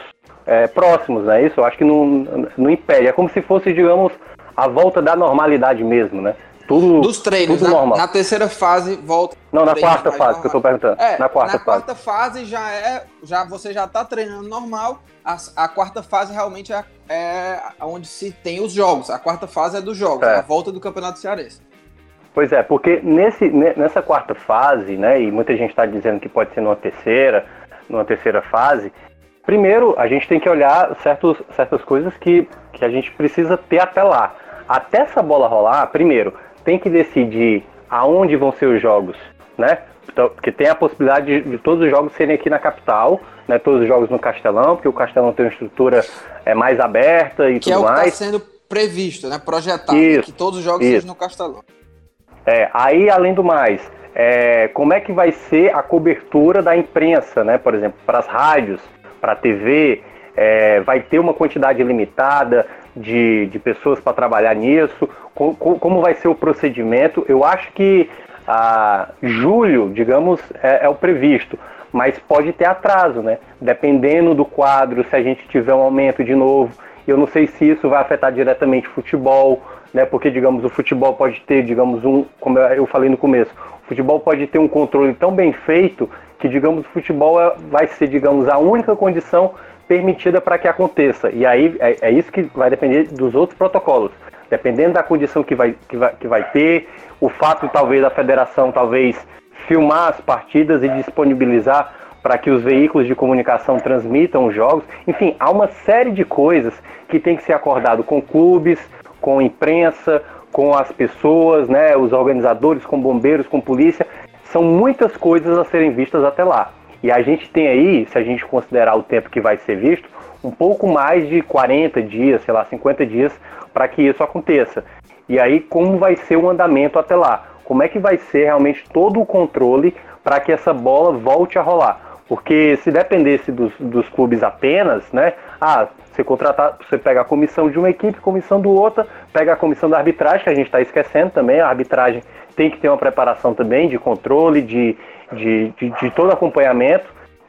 é, próximos, né? Isso eu acho que não, não impede. É como se fosse, digamos, a volta da normalidade mesmo, né? Tudo, Dos treinos, tudo na, normal. na terceira fase volta. Não, na quarta fase normal. que eu tô perguntando. É, na quarta na fase. quarta fase já é, já você já tá treinando normal. A, a quarta fase realmente é, é onde se tem os jogos. A quarta fase é dos jogos, é. a volta do Campeonato Cearense. Pois é, porque nesse, nessa quarta fase, né, e muita gente está dizendo que pode ser numa terceira, numa terceira fase, Primeiro, a gente tem que olhar certos, certas coisas que, que a gente precisa ter até lá. Até essa bola rolar, primeiro, tem que decidir aonde vão ser os jogos, né? Então, porque tem a possibilidade de, de, todos os jogos serem aqui na capital, né? Todos os jogos no Castelão, porque o Castelão tem uma estrutura é, mais aberta e que tudo mais. Que é o que está sendo previsto, né? Projetado, isso, que todos os jogos isso. sejam no Castelão. É, aí, além do mais, é, como é que vai ser a cobertura da imprensa, né? Por exemplo, para as rádios, para a TV, é, vai ter uma quantidade limitada de, de pessoas para trabalhar nisso, como, vai ser o procedimento. Eu acho que a julho, digamos, é, é, o previsto, mas pode ter atraso, né? Dependendo do quadro, se a gente tiver um aumento de novo. Eu não sei se isso vai afetar diretamente o futebol, né? Porque, digamos, o futebol pode ter, digamos, um, como eu falei no começo, o futebol pode ter um controle tão bem feito que, digamos, o futebol é, vai ser, digamos, a única condição permitida para que aconteça. E aí é, é, isso que vai depender dos outros protocolos. Dependendo da condição que vai, que vai, que vai ter, o fato talvez da federação talvez filmar as partidas e disponibilizar para que os veículos de comunicação transmitam os jogos. Enfim, há uma série de coisas que tem que ser acordado com clubes, com imprensa, com as pessoas, né, os organizadores, com bombeiros, com polícia, são muitas coisas a serem vistas até lá. E a gente tem aí, se a gente considerar o tempo que vai ser visto, um pouco mais de 40 dias, sei lá, 50 dias para que isso aconteça. E aí, como vai ser o andamento até lá? Como é que vai ser realmente todo o controle para que essa bola volte a rolar. Porque se dependesse dos, dos clubes apenas, né? Ah, você contratar, você pega a comissão de uma equipe, comissão do outra, pega a comissão da arbitragem, que a gente está esquecendo também, a arbitragem tem que ter uma preparação também de controle, de, de, de, de todo acompanhamento,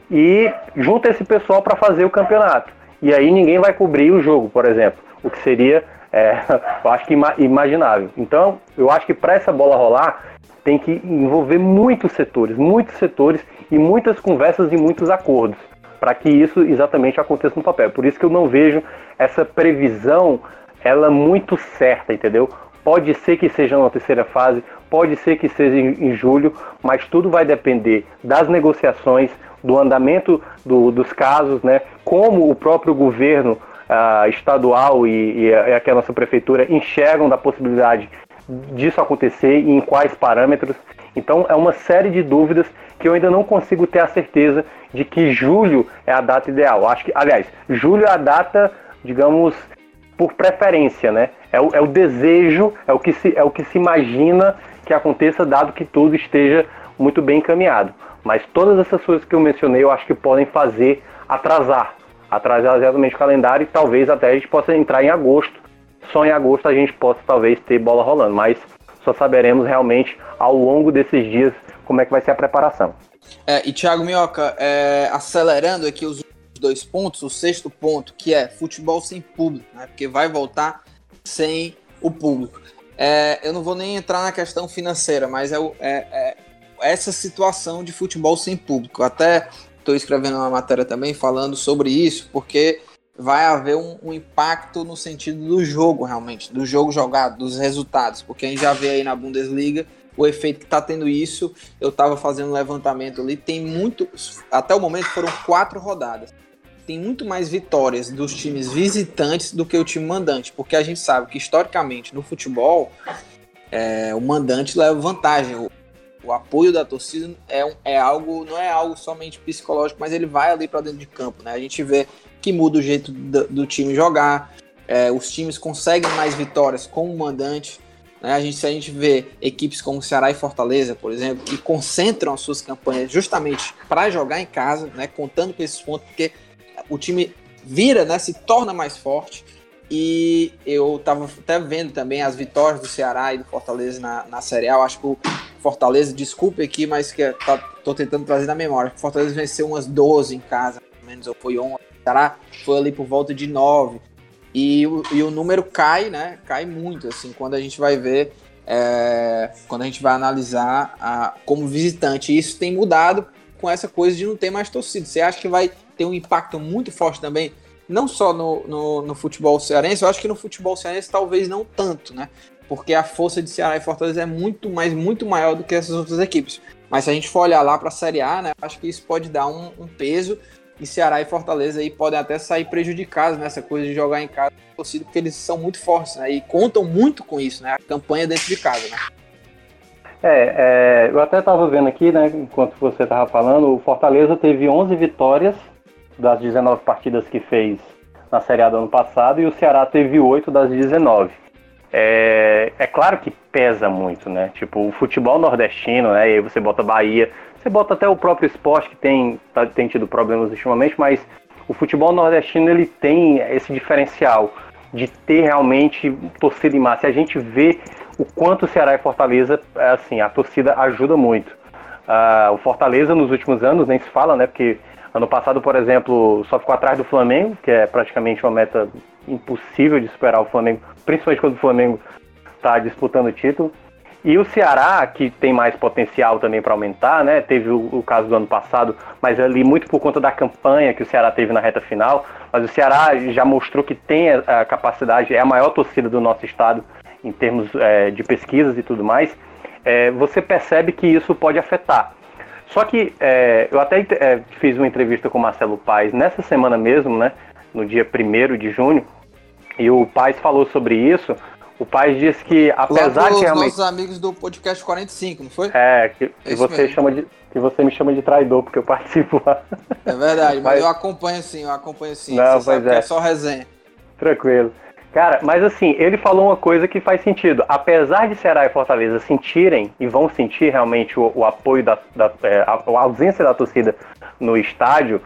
e junta esse pessoal para fazer o campeonato. E aí ninguém vai cobrir o jogo, por exemplo, o que seria, é, eu acho que imaginável. Então, eu acho que para essa bola rolar, tem que envolver muitos setores, muitos setores e muitas conversas e muitos acordos para que isso exatamente aconteça no papel. Por isso que eu não vejo essa previsão ela muito certa, entendeu? Pode ser que seja na terceira fase, pode ser que seja em, julho, mas tudo vai depender das negociações, do andamento do, dos casos, né? Como o próprio governo uh, estadual e, e, a, e a nossa prefeitura enxergam da possibilidade disso acontecer e em quais parâmetros. Então é uma série de dúvidas que eu ainda não consigo ter a certeza de que julho é a data ideal. Acho que, aliás, julho é a data, digamos, por preferência, né? É o, é o desejo, é o, que se, é o que se imagina que aconteça, dado que tudo esteja muito bem encaminhado. Mas todas essas coisas que eu mencionei, eu acho que podem fazer atrasar, atrasar exatamente o calendário e talvez até a gente possa entrar em agosto. Só em agosto a gente possa talvez ter bola rolando, mas só saberemos realmente ao longo desses dias como é que vai ser a preparação. É, e Thiago Minhoca, é, acelerando aqui os dois pontos, o sexto ponto, que é futebol sem público, né? Porque vai voltar sem o público. É, eu não vou nem entrar na questão financeira, mas é, é, é essa situação de futebol sem público. Até estou escrevendo uma matéria também falando sobre isso, porque vai haver um, um, impacto no sentido do jogo, realmente, do jogo jogado, dos resultados, porque a gente já vê aí na Bundesliga o efeito que está tendo isso. Eu estava fazendo um levantamento ali, tem muito, até o momento foram quatro rodadas. Tem muito mais vitórias dos times visitantes do que o time mandante, porque a gente sabe que historicamente no futebol é, o mandante leva vantagem. O, o apoio da torcida é, é algo, não é algo somente psicológico, mas ele vai ali para dentro de campo, né? A gente vê que muda o jeito do, do time jogar, é, os times conseguem mais vitórias com o mandante. Né? A gente, se a gente vê equipes como Ceará e Fortaleza, por exemplo, que concentram as suas campanhas justamente para jogar em casa, né? contando com esses pontos, porque o time vira, né? se torna mais forte. E eu estava até vendo também as vitórias do Ceará e do Fortaleza na, na Série A. Eu acho que o Fortaleza, desculpe aqui, mas que tá, tô tentando trazer na memória. O Fortaleza venceu umas 12 em casa, pelo menos, ou foi 11. O Ceará foi ali por volta de 9. E o, e o número cai, né? Cai muito, assim, quando a gente vai ver, é, quando a gente vai analisar a, como visitante. E isso tem mudado com essa coisa de não ter mais torcida. Você acha que vai ter um impacto muito forte também, não só no, no, no futebol cearense, eu acho que no futebol cearense talvez não tanto, né? Porque a força de Ceará e Fortaleza é muito mais, muito maior do que essas outras equipes. Mas se a gente for olhar lá para a Série A, né, acho que isso pode dar um, um peso e Ceará e Fortaleza aí podem até sair prejudicados nessa coisa de jogar em casa torcida, porque eles são muito fortes, né? E contam muito com isso, né? A campanha dentro de casa, né? É, é eu até estava vendo aqui, né, enquanto você estava falando, o Fortaleza teve 11 vitórias das 19 partidas que fez na Série A do ano passado e o Ceará teve 8 das 19. É, é claro que pesa muito, né? Tipo, o futebol nordestino, né? E aí você bota Bahia, você bota até o próprio esporte que tem, tá, tem tido problemas ultimamente, mas o futebol nordestino ele tem esse diferencial de ter realmente torcida em massa. E a gente vê o quanto o Ceará e Fortaleza, é, assim, a torcida ajuda muito. Uh, o Fortaleza nos últimos anos nem se fala, né? Porque ano passado, por exemplo, só ficou atrás do Flamengo, que é praticamente uma meta impossível de superar o Flamengo, principalmente quando o Flamengo está disputando o título. E o Ceará, que tem mais potencial também para aumentar, né? Teve o, o, caso do ano passado, mas ali muito por conta da campanha que o Ceará teve na reta final. Mas o Ceará já mostrou que tem a, a capacidade, é a maior torcida do nosso estado em termos é, de pesquisas e tudo mais. É, você percebe que isso pode afetar. Só que é, eu até é, fiz uma entrevista com o Marcelo Paes nessa semana mesmo, né? No dia 1 de junho, e o Paes falou sobre isso o pai disse que, apesar de realmente. nossos amigos do podcast 45, não foi? É, que, que você chama de. Que você me chama de traidor, porque eu participo lá. É verdade, mas, mas eu acompanho sim, eu acompanho sim. Não, você pois é. é só resenha. Tranquilo. Cara, mas assim, ele falou uma coisa que faz sentido. Apesar de Ceará e Fortaleza sentirem e vão sentir realmente o, o apoio da, da é, a, a, ausência da torcida no estádio,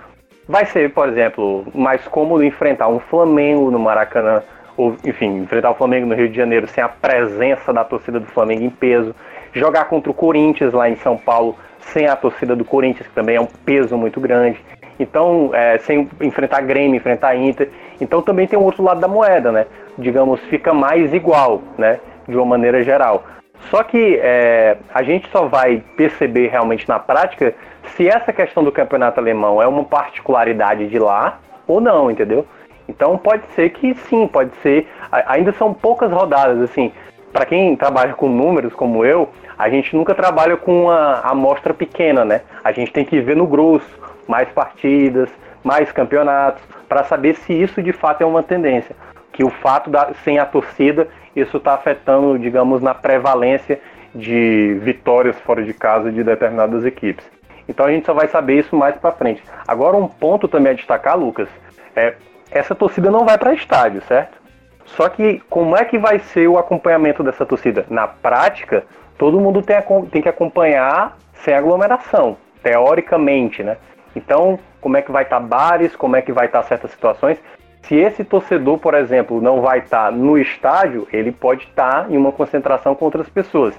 vai ser, por exemplo, mais cômodo enfrentar um Flamengo no Maracanã, ou enfim, enfrentar o Flamengo no Rio de Janeiro sem a presença da torcida do Flamengo em peso, jogar contra o Corinthians lá em São Paulo sem a torcida do Corinthians, que também é um peso muito grande. Então, é, sem enfrentar Grêmio, enfrentar Inter. Então também tem um outro lado da moeda, né? Digamos, fica mais igual, né? De uma maneira geral. Só que é, a gente só vai perceber realmente na prática se essa questão do campeonato alemão é uma particularidade de lá ou não, entendeu? Então pode ser que sim, pode ser. Ainda são poucas rodadas, assim. Para quem trabalha com números como eu, a gente nunca trabalha com uma amostra pequena, né? A gente tem que ver no grosso, mais partidas, mais campeonatos, para saber se isso de fato é uma tendência. Que o fato da sem a torcida, isso está afetando, digamos, na prevalência de vitórias fora de casa de determinadas equipes. Então a gente só vai saber isso mais para frente. Agora um ponto também a destacar, Lucas, é essa torcida não vai para estádio, certo? Só que como é que vai ser o acompanhamento dessa torcida? Na prática, todo mundo tem, tem que acompanhar sem aglomeração, teoricamente, né? Então, como é que vai estar tá bares, como é que vai estar tá certas situações. Se esse torcedor, por exemplo, não vai estar tá no estádio, ele pode estar tá em uma concentração com outras pessoas.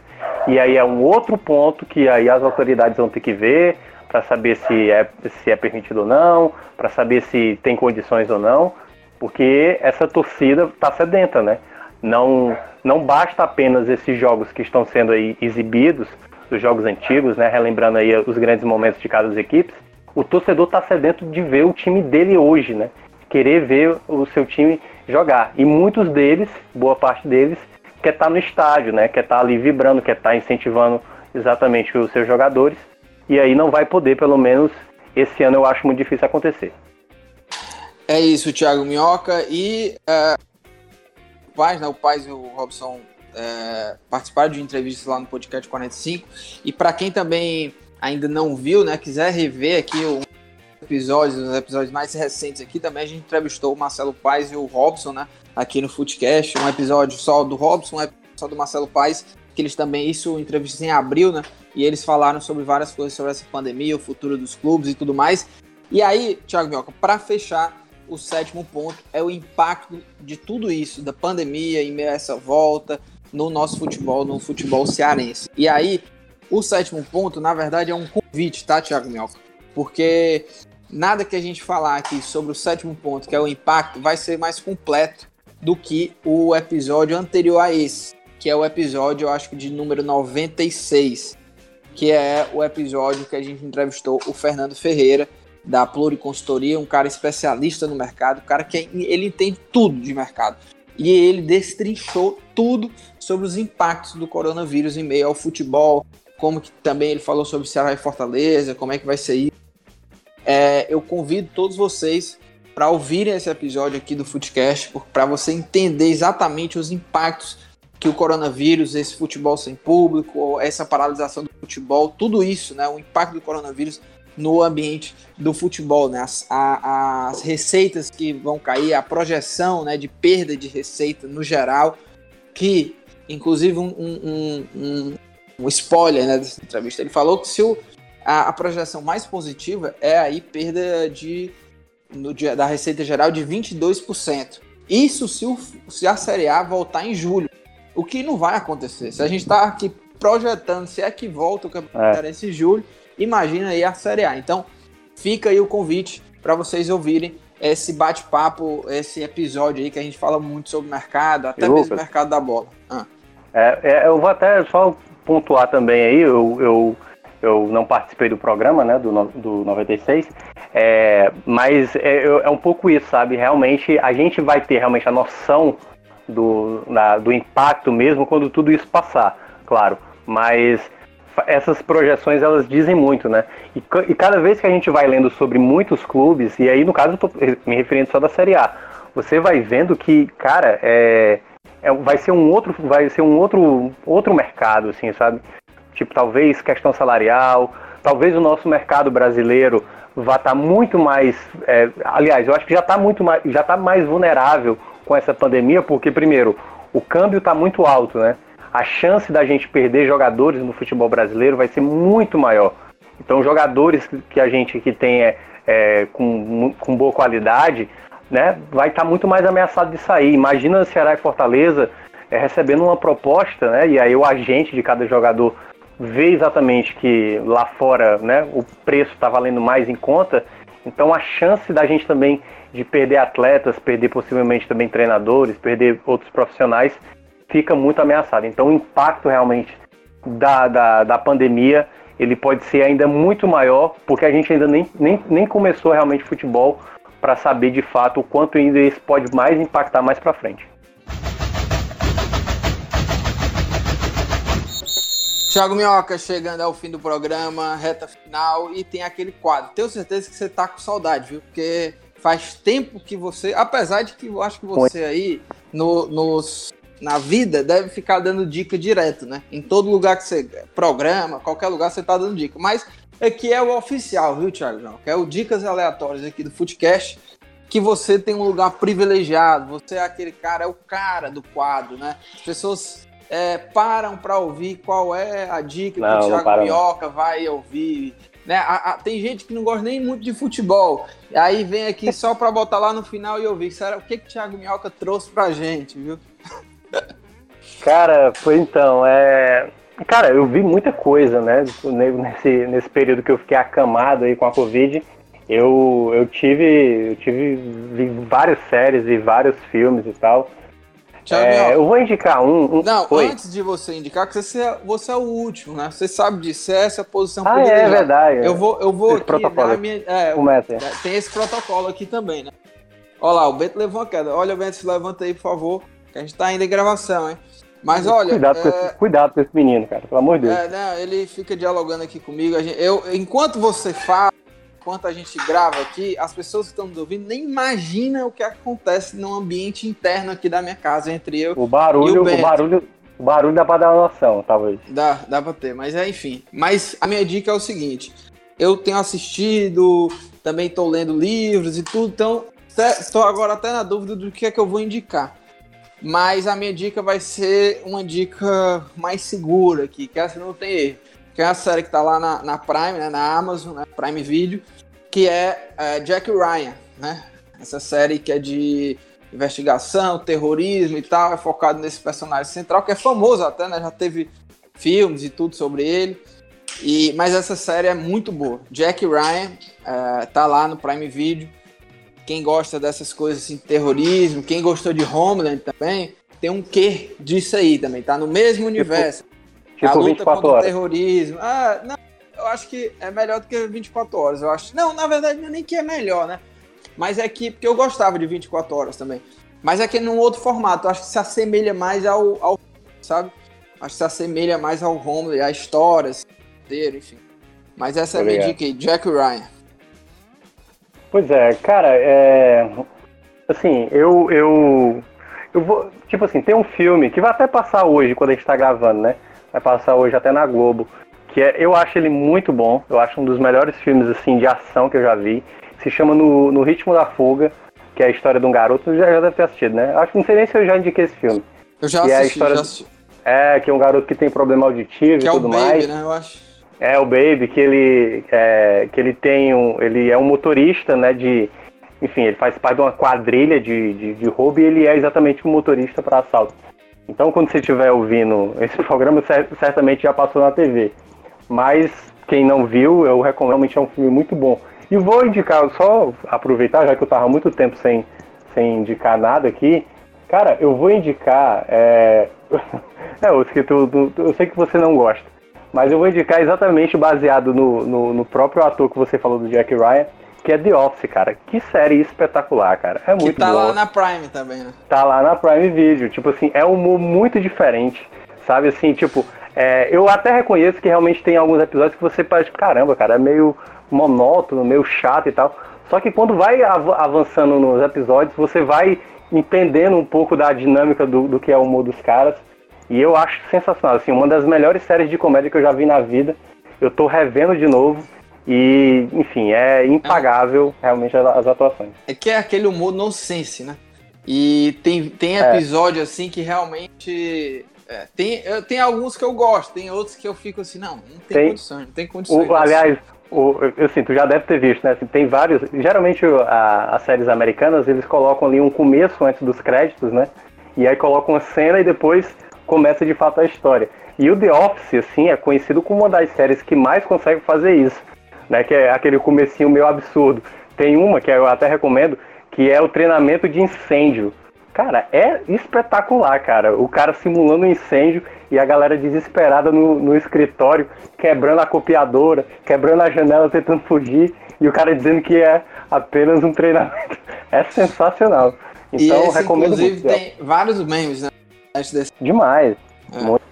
E aí é um outro ponto que aí as autoridades vão ter que ver para saber se é, se é permitido ou não, para saber se tem condições ou não, porque essa torcida está sedenta, né? Não, não basta apenas esses jogos que estão sendo aí exibidos, os jogos antigos, né? Relembrando aí os grandes momentos de cada equipes, o torcedor está sedento de ver o time dele hoje, né? Querer ver o seu time jogar. E muitos deles, boa parte deles, quer estar tá no estádio, né? Quer estar tá ali vibrando, quer estar tá incentivando exatamente os seus jogadores. E aí não vai poder, pelo menos esse ano eu acho muito difícil acontecer. É isso, Thiago Minhoca. E uh, o Paz, né, o Paz e o Robson uh, participaram de entrevistas lá no podcast 45. E para quem também ainda não viu, né, quiser rever aqui um episódios, os episódios mais recentes aqui, também a gente entrevistou o Marcelo Paes e o Robson, né, aqui no Footcast, um episódio só do Robson, um episódio só do Marcelo Paes, que eles também, isso, entrevista em abril, né, e eles falaram sobre várias coisas sobre essa pandemia, o futuro dos clubes e tudo mais. E aí, Thiago Mioca, para fechar, o sétimo ponto é o impacto de tudo isso, da pandemia, em meio a essa volta, no nosso futebol, no futebol cearense. E aí, o sétimo ponto, na verdade, é um convite, tá, Thiago Melco? Porque nada que a gente falar aqui sobre o sétimo ponto, que é o impacto, vai ser mais completo do que o episódio anterior a esse, que é o episódio, eu acho que de número 96, que é o episódio que a gente entrevistou o Fernando Ferreira, da Pluriconsultoria, um cara especialista no mercado, um cara que ele entende tudo de mercado. E ele destrinchou tudo sobre os impactos do coronavírus em meio ao futebol, como que também ele falou sobre Ceará e Fortaleza, como é que vai ser isso. É, eu convido todos vocês para ouvirem esse episódio aqui do Footcast, para você entender exatamente os impactos que o coronavírus, esse futebol sem público, essa paralisação do futebol, tudo isso, né, o impacto do coronavírus no ambiente do futebol, né, as, a, as receitas que vão cair, a projeção, né, de perda de receita no geral, que inclusive um, um, um, um spoiler né, dessa entrevista. Ele falou que se o, a, a projeção mais positiva é aí perda de, no, de, da receita geral de 22%. Isso se, o, se a Série A voltar em julho, o que não vai acontecer. Se a gente está aqui projetando se é que volta o Campeonato é. em julho, imagina aí a Série A. Então, fica aí o convite para vocês ouvirem esse bate-papo, esse episódio aí que a gente fala muito sobre mercado, até mesmo o mercado da bola. Ah. É, é, eu vou até só pontuar também aí, eu, eu, eu não participei do programa, né, do, do 96, é, mas é, é um pouco isso, sabe? Realmente a gente vai ter realmente a noção do, na, do impacto mesmo quando tudo isso passar, claro. Mas essas projeções elas dizem muito, né? E, e, cada vez que a gente vai lendo sobre muitos clubes, e aí no caso eu tô me referindo só da Série A, você vai vendo que, cara, é, é, vai ser um outro, vai ser um outro, outro mercado, assim, sabe? Tipo, talvez questão salarial, talvez o nosso mercado brasileiro vá estar tá muito mais, é, aliás, eu acho que já está muito mais, já está mais vulnerável com essa pandemia, porque, primeiro, o câmbio está muito alto, né? A chance da gente perder jogadores no futebol brasileiro vai ser muito maior. Então, jogadores que a gente que tem é, é com, com boa qualidade, né, vai estar tá muito mais ameaçado de sair. Imagina Ceará e Fortaleza é, recebendo uma proposta, né, e aí o agente de cada jogador vê exatamente que lá fora né, o preço está valendo mais em conta, então a chance da gente também de perder atletas, perder possivelmente também treinadores, perder outros profissionais, fica muito ameaçada. Então o impacto realmente da, da, da pandemia ele pode ser ainda muito maior, porque a gente ainda nem, nem, nem começou realmente futebol para saber de fato o quanto ainda isso pode mais impactar mais para frente. Thiago Minhoca chegando ao fim do programa, reta final, e tem aquele quadro. Tenho certeza que você tá com saudade, viu? Porque faz tempo que você, apesar de que eu acho que você aí no, nos, na vida deve ficar dando dica direto, né? Em todo lugar que você programa, qualquer lugar você tá dando dica. Mas aqui é o oficial, viu, Thiago João? Que é o Dicas Aleatórias aqui do Footcast, que você tem um lugar privilegiado, você é aquele cara, é o cara do quadro, né? As pessoas é, param para ouvir qual é a dica não, que o Thiago Minhoca vai ouvir. Né? A, a, tem gente que não gosta nem muito de futebol. Aí vem aqui só para botar lá no final e ouvir. Será o que, que o Thiago Minhoca trouxe pra gente, viu? Cara, foi então. É... Cara, eu vi muita coisa, né? Nesse, nesse período que eu fiquei acamado aí com a Covid. Eu, eu tive. Eu tive vi várias séries e vários filmes e tal. É, eu vou indicar um. um... Não, antes de você indicar, que você, é, você é o último, né? Você sabe disso, é essa posição Ah, é verdade. Eu vou, eu vou esse aqui protocolo. minha. É, Começa. Tem esse protocolo aqui também, né? Olha lá, o Bento levou uma queda. Olha, Bento, se levanta aí, por favor. Que a gente tá ainda em gravação, hein? Mas olha. Cuidado, é... com, esse, cuidado com esse menino, cara, pelo amor de Deus. É, não, ele fica dialogando aqui comigo. Gente, eu, enquanto você fala enquanto a gente grava aqui, as pessoas que estão nos ouvindo nem imaginam o que acontece no ambiente interno aqui da minha casa, entre eu o barulho, e o, o barulho, o barulho dá pra dar uma noção, talvez. Dá, dá pra ter, mas é enfim. Mas a minha dica é o seguinte: eu tenho assistido, também estou lendo livros e tudo, então estou agora até na dúvida do que é que eu vou indicar. Mas a minha dica vai ser uma dica mais segura aqui, que essa não tem erro. Que é uma série que está lá na, na Prime, né, na Amazon, né, Prime Video, que é, é Jack Ryan, né? Essa série que é de investigação, terrorismo e tal, é focado nesse personagem central, que é famoso até, né? Já teve filmes e tudo sobre ele. E, mas essa série é muito boa. Jack Ryan é, tá lá no Prime Video. Quem gosta dessas coisas assim, terrorismo, quem gostou de Homeland também, tem um quê disso aí também. Tá no mesmo tipo, universo. Tipo, a luta contra horas. o terrorismo. Ah, não, eu acho que é melhor do que 24 horas. Eu acho. Não, na verdade, não é nem que é melhor, né? Mas é que. Porque eu gostava de 24 horas também. Mas é que num outro formato. Eu acho que se assemelha mais ao. ao sabe? Acho que se assemelha mais ao home, a história, assim, enfim. Mas essa é a minha dica aí, Jack Ryan. Pois é, cara, é. Assim, eu. Eu, eu vou. Tipo assim, tem um filme que vai até passar hoje, quando a gente tá gravando, né? Vai passar hoje até na Globo que é, eu acho ele muito bom. Eu acho um dos melhores filmes assim de ação que eu já vi. Se chama No, no Ritmo da Fuga, que é a história de um garoto. Já, já deve ter assistido, né? Acho não sei nem se eu já indiquei esse filme. Eu já que assisti, é a história já assisti. É, que é um garoto que tem problema auditivo que e é tudo o Baby, mais. Né, eu acho. É o Baby, que ele, é, que ele tem um. Ele é um motorista, né? De. Enfim, ele faz parte de uma quadrilha de, de, de roubo e ele é exatamente um motorista para assalto. Então, quando você estiver ouvindo esse programa, certamente já passou na TV. Mas quem não viu, eu recomendo, realmente é um filme muito bom. E vou indicar, só aproveitar, já que eu tava muito tempo sem, sem indicar nada aqui, cara, eu vou indicar. É, é eu, eu sei que você não gosta, mas eu vou indicar exatamente baseado no, no, no, próprio ator que você falou do Jack Ryan, que é The Office, cara. Que série espetacular, cara. É muito que tá boa. lá na Prime também, né? Tá lá na Prime Video. Tipo assim, é um humor muito diferente, sabe? Assim, tipo, é, eu até reconheço que realmente tem alguns episódios que você parece, caramba, cara, é meio monótono, meio chato e tal. Só que quando vai avançando nos episódios, você vai entendendo um pouco da dinâmica do, do que é o humor dos caras. E eu acho sensacional, assim, uma das melhores séries de comédia que eu já vi na vida. Eu tô revendo de novo. E, enfim, é impagável realmente as, atuações. É que é aquele humor nonsense, né? E tem, tem é. episódio é. assim que realmente. É, tem, tem alguns que eu gosto, tem outros que eu fico assim, não, não tem, tem condições, não tem condições. O, aliás, o, eu assim, tu já deve ter visto, né? Assim, tem vários. Geralmente a, as séries americanas eles colocam ali um começo antes dos créditos, né? E aí colocam a cena e depois começa de fato a história. E o The Office, assim, é conhecido como uma das séries que mais consegue fazer isso, né? Que é aquele comecinho meio absurdo. Tem uma que eu até recomendo, que é o treinamento de incêndio. Cara, é espetacular, cara. O cara simulando um incêndio e a galera desesperada no, no escritório, quebrando a copiadora, quebrando a janela, tentando fugir, e o cara dizendo que é apenas um treinamento. É sensacional. Então, e esse, recomendo inclusive, muito. tem vários memes, né? Demais. É. Muito.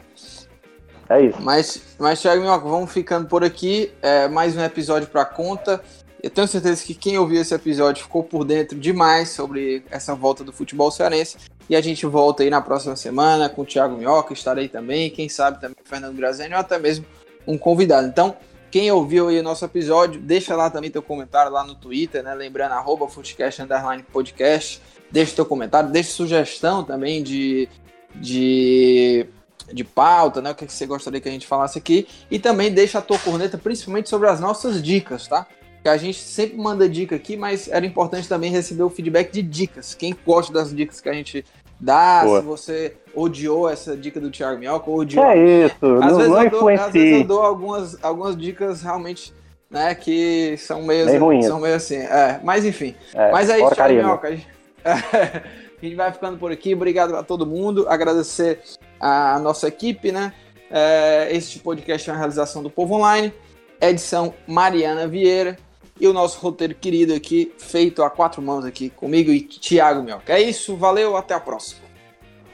É isso. Mas, mas Thiago Minhoca, vamos ficando por aqui. É, mais um episódio para conta. Eu tenho certeza que quem ouviu esse episódio ficou por dentro demais sobre essa volta do futebol cearense. E a gente volta aí na próxima semana com o Thiago Minhoca, estarei também, quem sabe também o Fernando Grazeni ou até mesmo um convidado. Então, quem ouviu aí o nosso episódio, deixa lá também teu comentário lá no Twitter, né? Lembrando, arroba Footcast Underline Podcast. Deixa teu comentário, deixa sugestão também de, de, de pauta, né? O que você gostaria que a gente falasse aqui. E também deixa a tua corneta, principalmente sobre as nossas dicas, tá? que a gente sempre manda dica aqui, mas era importante também receber o feedback de dicas. Quem gosta das dicas que a gente dá, Boa. se você odiou essa dica do Thiago Mioca, ou odiou. É isso, às não, vezes não eu dou, Às vezes eu dou algumas, algumas dicas realmente, né, que são meio, meio são meio assim. É, mas enfim. É, mas aí, Thiago Mioca, a gente, a gente vai ficando por aqui. Obrigado a todo mundo. Agradecer a nossa equipe, né? É, este podcast é uma realização do Povo Online. Edição Mariana Vieira e o nosso roteiro querido aqui, feito a quatro mãos aqui comigo e Thiago Mioca. É isso, valeu, até a próxima.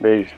Beijo.